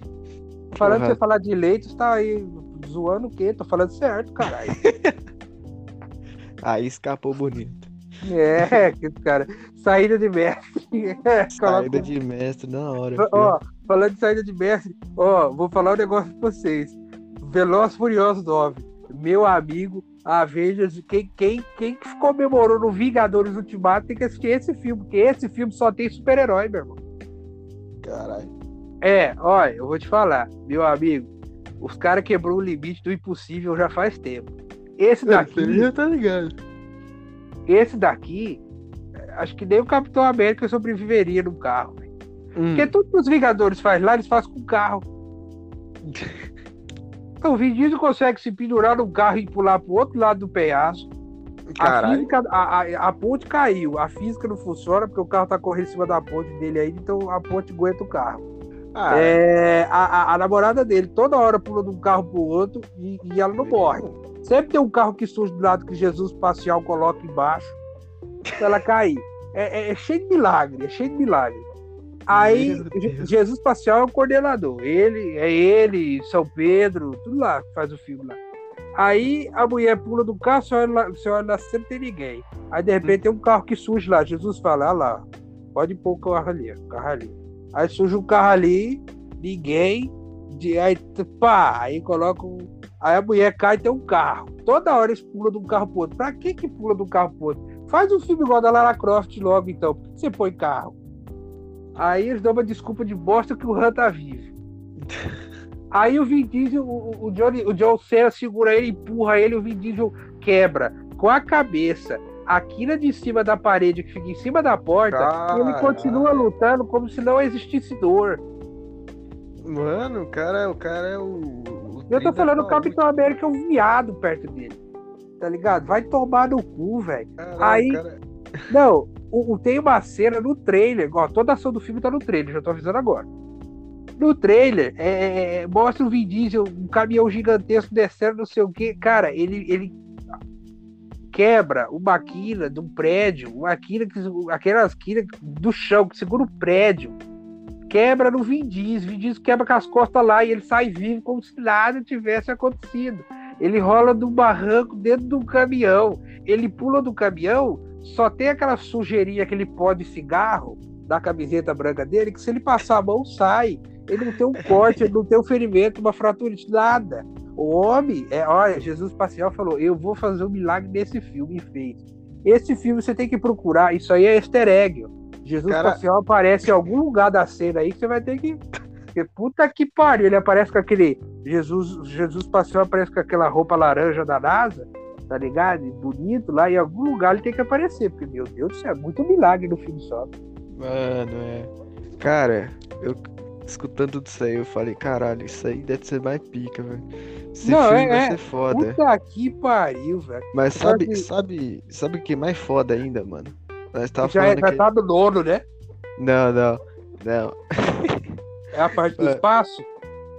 Falando Porra. que você falar de leite, você tá aí zoando o quê? Tô falando certo, caralho. *laughs* Aí escapou bonito. É, cara. Saída de mestre. *laughs* Saída de mestre na hora. Ó, falando de saída de mestre, ó, vou falar um negócio pra vocês. Veloz Furioso 9. Meu amigo, Avengers, quem, quem, quem comemorou no Vingadores Ultimato tem que assistir esse filme, porque esse filme só tem super-herói, meu irmão. Caralho. É, olha, eu vou te falar, meu amigo, os caras quebrou o limite do impossível já faz tempo. Esse daqui. Ele já tá ligado. Esse daqui, acho que nem o Capitão América sobreviveria no carro. Hum. Porque tudo que os Vingadores fazem lá, eles fazem com carro. *laughs* Então, o Vin consegue se pendurar no carro e pular pro outro lado do penhasco. A, física, a, a, a, ponte caiu, a física não funciona porque o carro tá correndo em cima da ponte dele aí, então a ponte aguenta o carro. Ah, é, a, a, namorada dele toda hora pula de um carro pro outro e, e ela não morre. Sempre tem um carro que surge do lado que Jesus espacial coloca embaixo pra ela cair. É, é, é cheio de milagre, é cheio de milagre. Aí, Jesus Espacial é o coordenador. Ele, é ele, São Pedro, tudo lá que faz o filme lá. Aí a mulher pula do carro, você olha, lá, você olha lá, não tem ninguém. Aí de repente tem um carro que surge lá. Jesus fala, ah lá, pode pôr o carro ali, o carro ali. Aí surge um carro ali, ninguém, de, aí pá, aí coloca um, Aí a mulher cai e tem um carro. Toda hora eles pulam de um carro pro outro. Pra que que pula de um carro pro outro? Faz um filme igual da Lara Croft logo, então. Por que você põe carro? Aí eles dão uma desculpa de bosta que o Han tá vivo. Aí o Vin Diesel, o, o, Johnny, o John Cena segura ele, empurra ele, o Vin Diesel quebra com a cabeça a quina de cima da parede que fica em cima da porta e ele continua lutando como se não existisse dor. Mano, o cara, o cara é o. o eu tô falando o Capitão América é um viado perto dele. Tá ligado? Vai tomar no cu, velho. Aí. Cara... Não, o, o, tem uma cena no trailer, ó, toda a ação do filme tá no trailer, já tô avisando agora. No trailer, é, é, é mostra o Vin Diesel, um caminhão gigantesco descendo, não sei o que. Cara, ele, ele quebra uma quina de um prédio, uma quina que, aquelas quinas do chão que segura o prédio. Quebra no Vin Diesel, Vin Diesel quebra com as costas lá e ele sai vivo como se nada tivesse acontecido. Ele rola do barranco dentro do caminhão. Ele pula do caminhão só tem aquela sujeirinha, aquele pó de cigarro da camiseta branca dele, que se ele passar a mão, sai. Ele não tem um corte, ele não tem um ferimento, uma fratura, nada. O homem, é, olha, Jesus Espacial falou: Eu vou fazer um milagre nesse filme e fez. Esse filme você tem que procurar, isso aí é easter egg. Jesus Cara... Aparece em algum lugar da cena aí que você vai ter que. Porque puta que pariu, ele aparece com aquele. Jesus, Jesus Espacial aparece com aquela roupa laranja da NASA tá ligado? Bonito lá, em algum lugar ele tem que aparecer, porque, meu Deus do céu, é muito milagre no filme só. Mano, é. Cara, eu escutando tudo isso aí, eu falei, caralho, isso aí deve ser mais pica, velho. Esse Não, filme é, vai é. ser foda. Puta que pariu, velho. Mas sabe, sabe, sabe o que é mais foda ainda, mano? Nós tava já, é, falando já que... tá no nono, né? Não, não, não. *laughs* É a parte do espaço?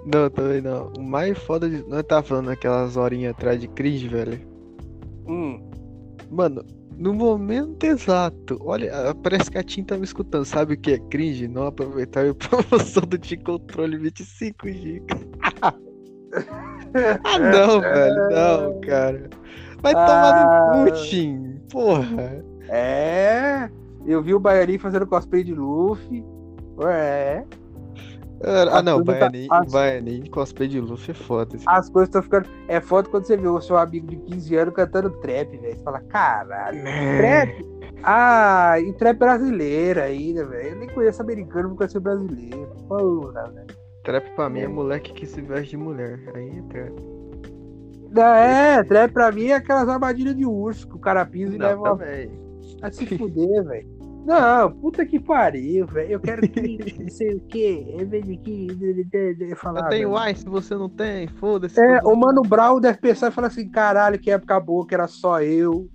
Não, também não. O mais foda de. Nós tava falando aquelas horinhas atrás de cringe, velho. Hum. Mano, no momento exato, olha, parece que a Tim tá me escutando. Sabe o que é cringe? Não aproveitar a promoção do T-Controle 25 GB. ah, não, velho, não, cara. Vai ah, tomar no cu, Tim. Porra. É, eu vi o Baianinho fazendo cosplay de Luffy. É. Ah, não, Baianin, tá... As... Baianin cosplay de Luffy é foda. Assim. As coisas estão ficando. É foda quando você vê o seu amigo de 15 anos cantando trap, velho. Você fala, caralho, é. trap? Ah, e trap brasileira ainda, velho. Eu nem conheço americano, não conheço brasileiro. Porra, velho. Trap pra mim é moleque que se veste de mulher. Aí é trap. É, trap pra mim é aquelas armadilhas de urso que o cara pisa e não, leva. Também. Vai se fuder, *laughs* velho. Não, puta que pariu, velho. Eu quero que *laughs* não sei o que. Em vez de que falar. Eu tenho ai, se você não tem, foda-se. É, o Mano Brown deve pensar e falar assim: caralho, que época boa, que era só eu.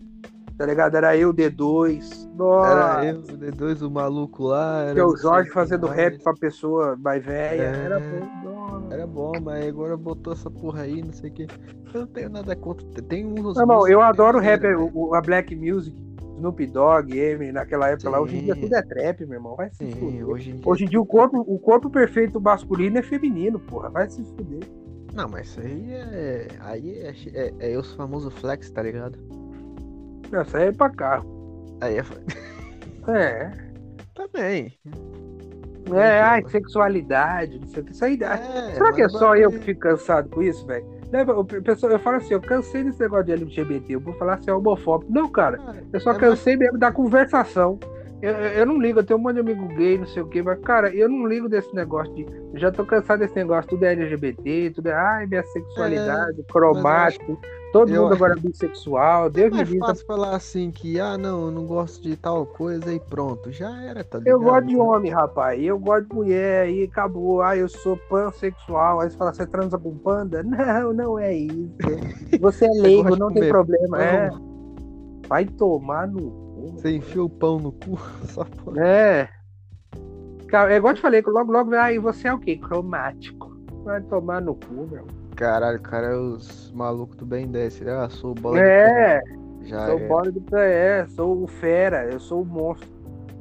Tá ligado? Era eu, D2. Nossa. Era eu, o D2, o maluco lá. que é o Jorge fazendo rap pra pessoa mais velha. É... Era bom. Era bom, mas agora botou essa porra aí, não sei o que. Eu não tenho nada contra. Tem uns. Não, não, eu adoro rap, o, a Black Music. Snoop Dogg, Eminem, naquela época Sim. lá. Hoje em dia tudo é trap, meu irmão. Vai se Sim, fuder. Hoje em dia, hoje em dia o, corpo, o corpo perfeito masculino é feminino, porra. Vai se fuder. Não, mas isso aí é. Aí é, é, é os famosos flex, tá ligado? Essa aí é pra carro. Aí é. *laughs* É. Também. É, ai, sexualidade, não sei o que. Isso aí. É, Será que é só eu que fico cansado com isso, velho? Né, o pessoal- Eu falo assim, eu cansei desse negócio de LGBT, eu vou falar assim, é homofóbico. Não, cara, eu só É, cansei mesmo da conversação. Eu, eu, não ligo, eu tenho um monte de amigo gay, não sei o quê, mas, cara, eu não ligo desse negócio de. Já tô cansado desse negócio, tudo é LGBT, tudo é. Ai, minha sexualidade, cromático, todo eu mundo agora é bissexual, Deus me É livre. fácil falar assim que, ah, não, eu não gosto de tal coisa e pronto. Já era, tá ligado? Eu gosto de homem, rapaz. Eu gosto de mulher e acabou. Ah, eu sou pansexual. Aí você fala, você transa com panda? *laughs* Não, não é isso. Você é leigo, não tem comer problema. É. Vai tomar no cu. Você enfia o pão no cu, *laughs* só pode. É. É igual eu te falei, logo, logo, aí você é o quê? Cromático. Vai tomar no cu, meu. Caralho, cara, é os malucos do bem desce. Ah, sou bola É, pano. Já sou é. bola do é, sou o fera, eu sou o monstro.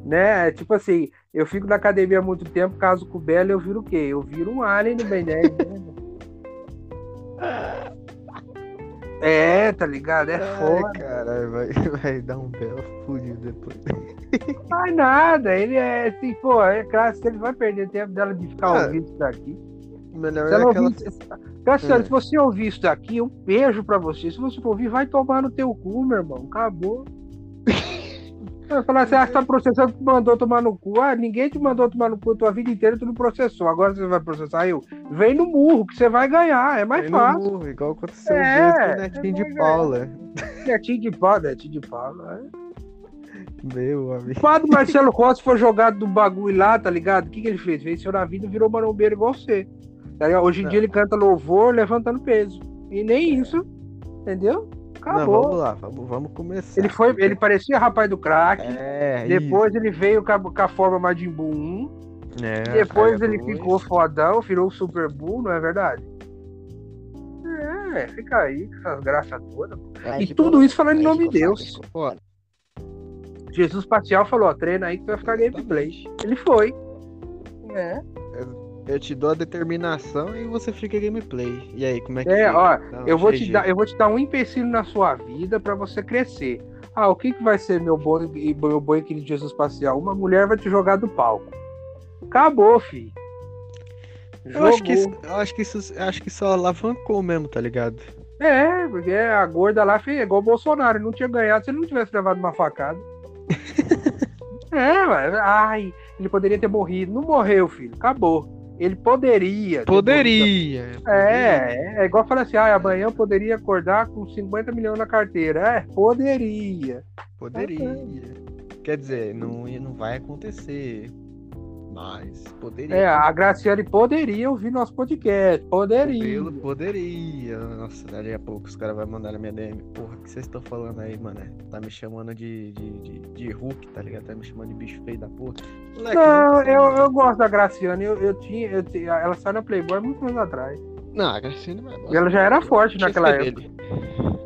Né? Tipo assim, eu fico na academia há muito tempo, caso com o Belo, eu viro o quê? Eu viro um alien do Ben 10. né? *laughs* É, tá ligado? É Ai, foda. caralho, vai, *laughs* vai dar um belo fudido depois. Faz nada. Ele é assim, pô, é claro, se ele vai perder tempo dela de ficar Ah, ouvindo isso daqui. Melhor Se é ela aquela. ouvir, Cassiano, É. se você ouvir isso daqui, um beijo pra você. Se você for ouvir, vai tomar no teu cu, meu irmão. Acabou. *laughs* Vai falar assim, ah, você tá processando, tu mandou tomar no cu. Ah, ninguém te mandou tomar no cu a tua vida inteira, tu não processou. Agora você vai processar eu. Vem no murro, que você vai ganhar. É mais no fácil. murro, igual aconteceu É, com o Netinho é de Paula. Netinho de pau, netinho de pau. né? Meu amigo. O padre Marcelo Rossi foi jogado do bagulho lá, tá ligado? O que, que ele fez? Venceu na vida e virou marombeiro igual você. Tá? Hoje em Não. dia ele canta louvor levantando peso. E nem isso. Entendeu? Não, Acabou. vamos lá, vamos, vamos começar. ele foi, ele parecia rapaz do crack. É, depois ele veio com a, forma Majin Buu 1. isso. É, depois Raia ele dois. ficou fodão, virou Super Bull, não é verdade? É, fica aí com essas graças todas. Aí e tudo isso falando em nome de Deus. Jesus Espacial falou, ó, treina aí que tu vai ficar gameplay. Ele foi. É. Eu te dou a determinação e você fica gameplay. E aí, como é que É, fica? ó, Então, Eu vou, te dar, eu vou te dar um empecilho na sua vida pra você crescer. Ah, o que, que vai ser meu bom, e meu bom e querido Jesus espacial? Uma mulher vai te jogar do palco. Acabou, filho. Eu acho, que isso, eu acho que isso acho que só alavancou mesmo, tá ligado? É, porque a gorda lá fez igual o Bolsonaro. Ele não tinha ganhado se ele não tivesse levado uma facada. *laughs* é, mas, ai, ele poderia ter morrido. Não morreu, filho. Acabou. Ele poderia. Poderia. morrido. É, é, é igual falar assim, ah, amanhã eu poderia acordar com 50 milhões na carteira. É, poderia. Poderia. Quer dizer, não, não vai acontecer. Mas poderia. É, a Graciane poderia ouvir nosso podcast. Poderia. Pelo poderia. Nossa, dali a pouco os caras vão mandar na minha DM. Porra, o que vocês estão falando aí, mano? Tá me chamando de, de, de, de Hulk, tá ligado? Tá me chamando de bicho feio da porra. Moleque, Não, eu, mano. eu gosto da Graciane. Eu, eu tinha, eu tinha- ela saiu na Playboy muitos anos atrás. Não, a Graciane vai. E ela já era forte naquela XQ dele.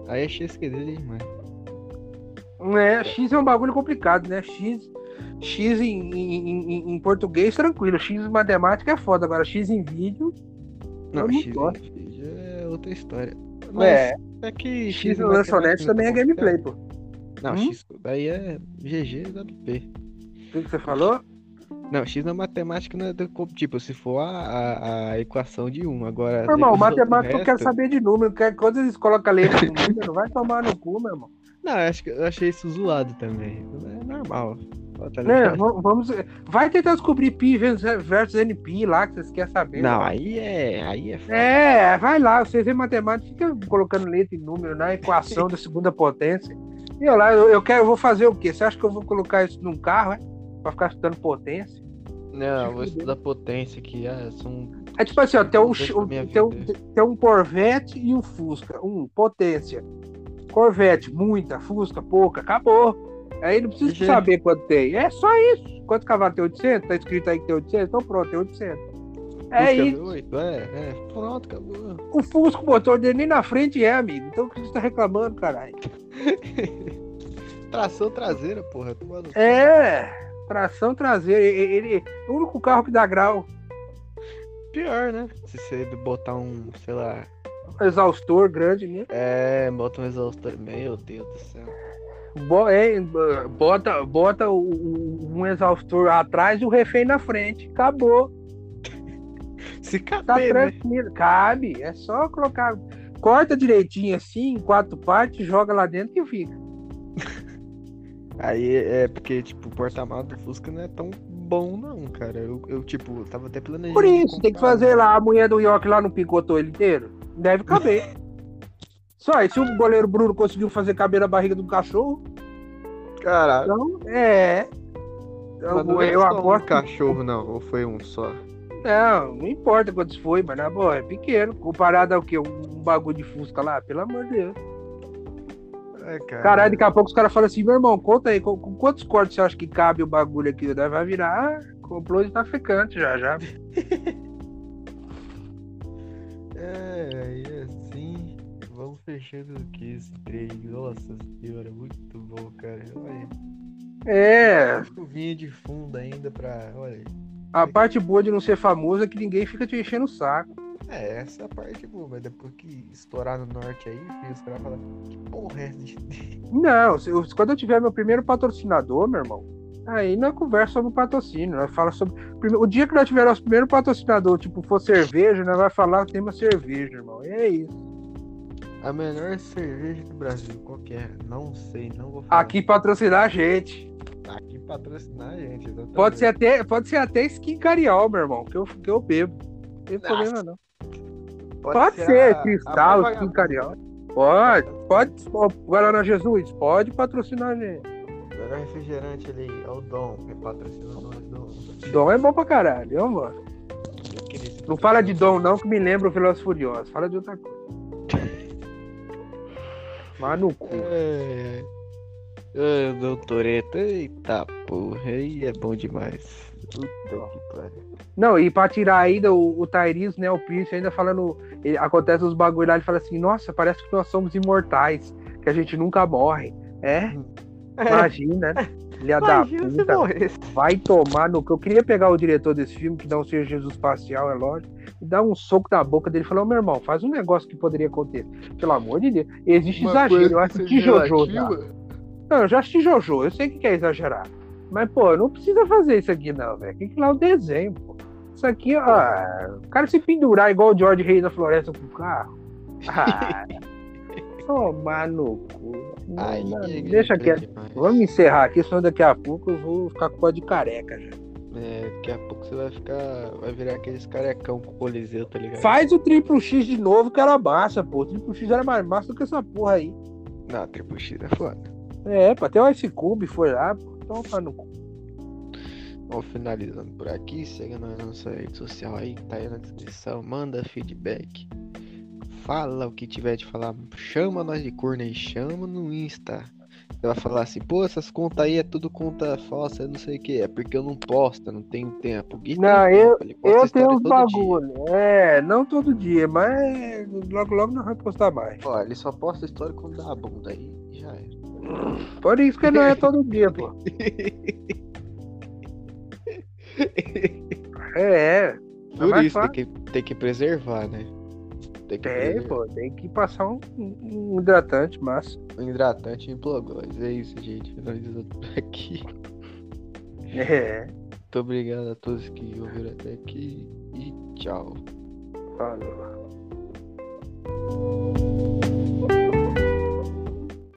Aí é XQ dele, mano. É, X é um bagulho complicado, né? X, X em, em, em- em português, tranquilo. X em matemática é foda. Agora, X em vídeo. Não, X, gosto. X é outra história. é, é que X em no lanchonete matemática também é tá gameplay, pô. Não, Hum? X daí é GG WP. O que você falou? Não, X na matemática não é do, tipo, se for a, a, a equação de 1. Agora. Irmão, matemática eu quero resto- saber de número. Quando eles colocam letra no número, vai tomar no cu, meu irmão. Não, eu acho que eu achei isso zoado também. É normal. V- vamos, vai tentar descobrir pi versus versus NP lá, que vocês querem saber. Não, né? aí é. Aí é foda. É, vai lá, vocês vê matemática, fica colocando letra e número na equação *laughs* da segunda potência. E eu lá, eu, eu quero, eu vou fazer o quê? Você acha que eu vou colocar isso num carro, é? Pra ficar estudando potência? Não, vou estudar potência aqui. Ah, são. É tipo assim, ó, tem um, tem, um, tem um Corvette e um Fusca. Um, potência. Corvette, muita, Fusca, pouca, acabou. Aí não precisa saber quanto tem. É só isso. Quanto cavalo tem 800? Tá escrito aí que tem 800? Então pronto, tem 800. É Fusca isso. V8, É, é. Pronto, acabou. O Fusca, o motor dele nem na frente é, amigo. Então o que você tá reclamando, caralho? *laughs* Tração traseira, porra. É, tração traseira. Ele, ele- o único carro que dá grau. Pior, né? Se você botar um, sei lá. Exaustor grande, né? É, bota um exaustor. Meu Deus do céu. Bo- é, bota, bota um exaustor atrás e o refém na frente. Acabou. *laughs* Se Tá caber, né? tranquilo. Cabe. É só colocar. Corta direitinho assim, em quatro partes, joga lá dentro e fica. *laughs* Aí é porque, tipo, o porta-malas do Fusca não é tão bom, não, cara. Eu, eu, tipo, tava até planejando. Por isso, tem que comprar, fazer né? lá. A mulher do York lá não picotou ele inteiro? Deve caber. Só, e se o goleiro Bruno conseguiu fazer caber na barriga do cachorro, Caralho. então é. Mas Eu, não é eu só aposto. um cachorro, não. Ou foi um só? Não, não importa quantos foi, mas na boa, é pequeno. Comparado ao que? Um bagulho de Fusca lá, pelo amor de Deus. É, cara. Caralho, daqui a pouco os caras falam assim, meu irmão, conta aí, com, com quantos cortes você acha que cabe o bagulho aqui? Vai virar ah, complô de traficante já, já. *laughs* É, aí assim. Vamos fechando aqui esse trem. Nossa senhora, muito bom, cara. Olha. É, Chuvinha de fundo ainda pra. Olha. a parte boa de não ser famoso é que ninguém fica te enchendo o saco. É, essa é a parte boa, mas depois que estourar no norte aí, filho, os caras falam, que porra é essa de. *laughs* Não, se quando eu tiver meu primeiro patrocinador, meu irmão, aí nós conversa sobre o patrocínio, nós fala sobre. O dia que nós tiver nosso primeiro patrocinador, tipo, for cerveja, nós vai falar que tem uma cerveja, irmão. E é isso. A melhor cerveja do Brasil, qual que é? Não sei, não vou falar. Aqui patrocinar a gente. Aqui patrocinar a gente. exatamente. Pode ser até, pode ser até skin cariol, meu irmão, que eu, que eu bebo. Não tem Nossa. problema não. Pode, ser, a- a cristal, skin cariol. Pode, pode. Ó, Guaraná Jesus, pode patrocinar a gente. O melhor refrigerante ali é o Dom, que patrocina nós, Dom. Dom é bom pra caralho, eu, mano. Não fala de Dom, não, que me lembra o Velozes Furiosos. Fala de outra coisa. *laughs* Mas no cu. É. Ai, Dom Toreto, eita porra, aí é bom demais. Não, e pra tirar ainda o, o Tyrese, né, o Pierce, ainda falando. ele- acontece os bagulho lá, ele fala assim: Nossa, parece que nós somos imortais, que a gente nunca morre. É? Imagina, né? Filha da puta. Vai tomar no que eu queria pegar o diretor desse filme, que não seja Jesus espacial, é lógico, e dar um soco na boca dele e falar: "Ô, meu irmão, faz um negócio que poderia acontecer. Pelo amor de Deus. Existe Uma exagero. Eu acho que que seja Jojo tá. Não, eu já assisti Jojo, eu sei que que é exagerar. Mas, pô, não precisa fazer isso aqui, não, velho. Tem que ir lá o desenho, pô. Isso aqui, ó. O cara se pendurar igual o George Reis na floresta com o carro. *laughs* Ah, tomar no cu. Ai, não, deixa quieto. demais. Vamos encerrar aqui, senão daqui a pouco eu vou ficar com pó de careca já. É, daqui a pouco você vai ficar. Vai virar aqueles carecão com coliseu, tá ligado? Faz o triplo X de novo que era massa, pô. O triplo X era mais massa do que essa porra aí. Não, Triple X é foda. É, pô, até o Ice Cube foi lá, pô. Então tá no cu. Vamos finalizando por aqui. Siga na nossa rede social aí, tá aí na descrição. Manda feedback. Fala o que tiver de falar. Chama nós de corno aí, chama no Insta. Você vai falar assim, pô, essas contas aí é tudo conta falsa, eu não sei o que. É porque eu não posto, não tenho tempo. Gui Não, tempo, ele posta Eu tenho uns todo dia. bagulho. É, não todo dia, mas logo logo nós vamos postar mais. Ó, ele só posta história quando dá a bunda aí, já era. Por isso que não é todo dia, pô. *laughs* É, é. Por isso, tem que, tem que preservar, né? Tem que Tem, preservar. pô, tem que passar um, um hidratante massa. Um hidratante em Plogóis. É isso, gente. Finalizando por aqui. *laughs* É, Muito obrigado a todos que ouviram até aqui e tchau. falou.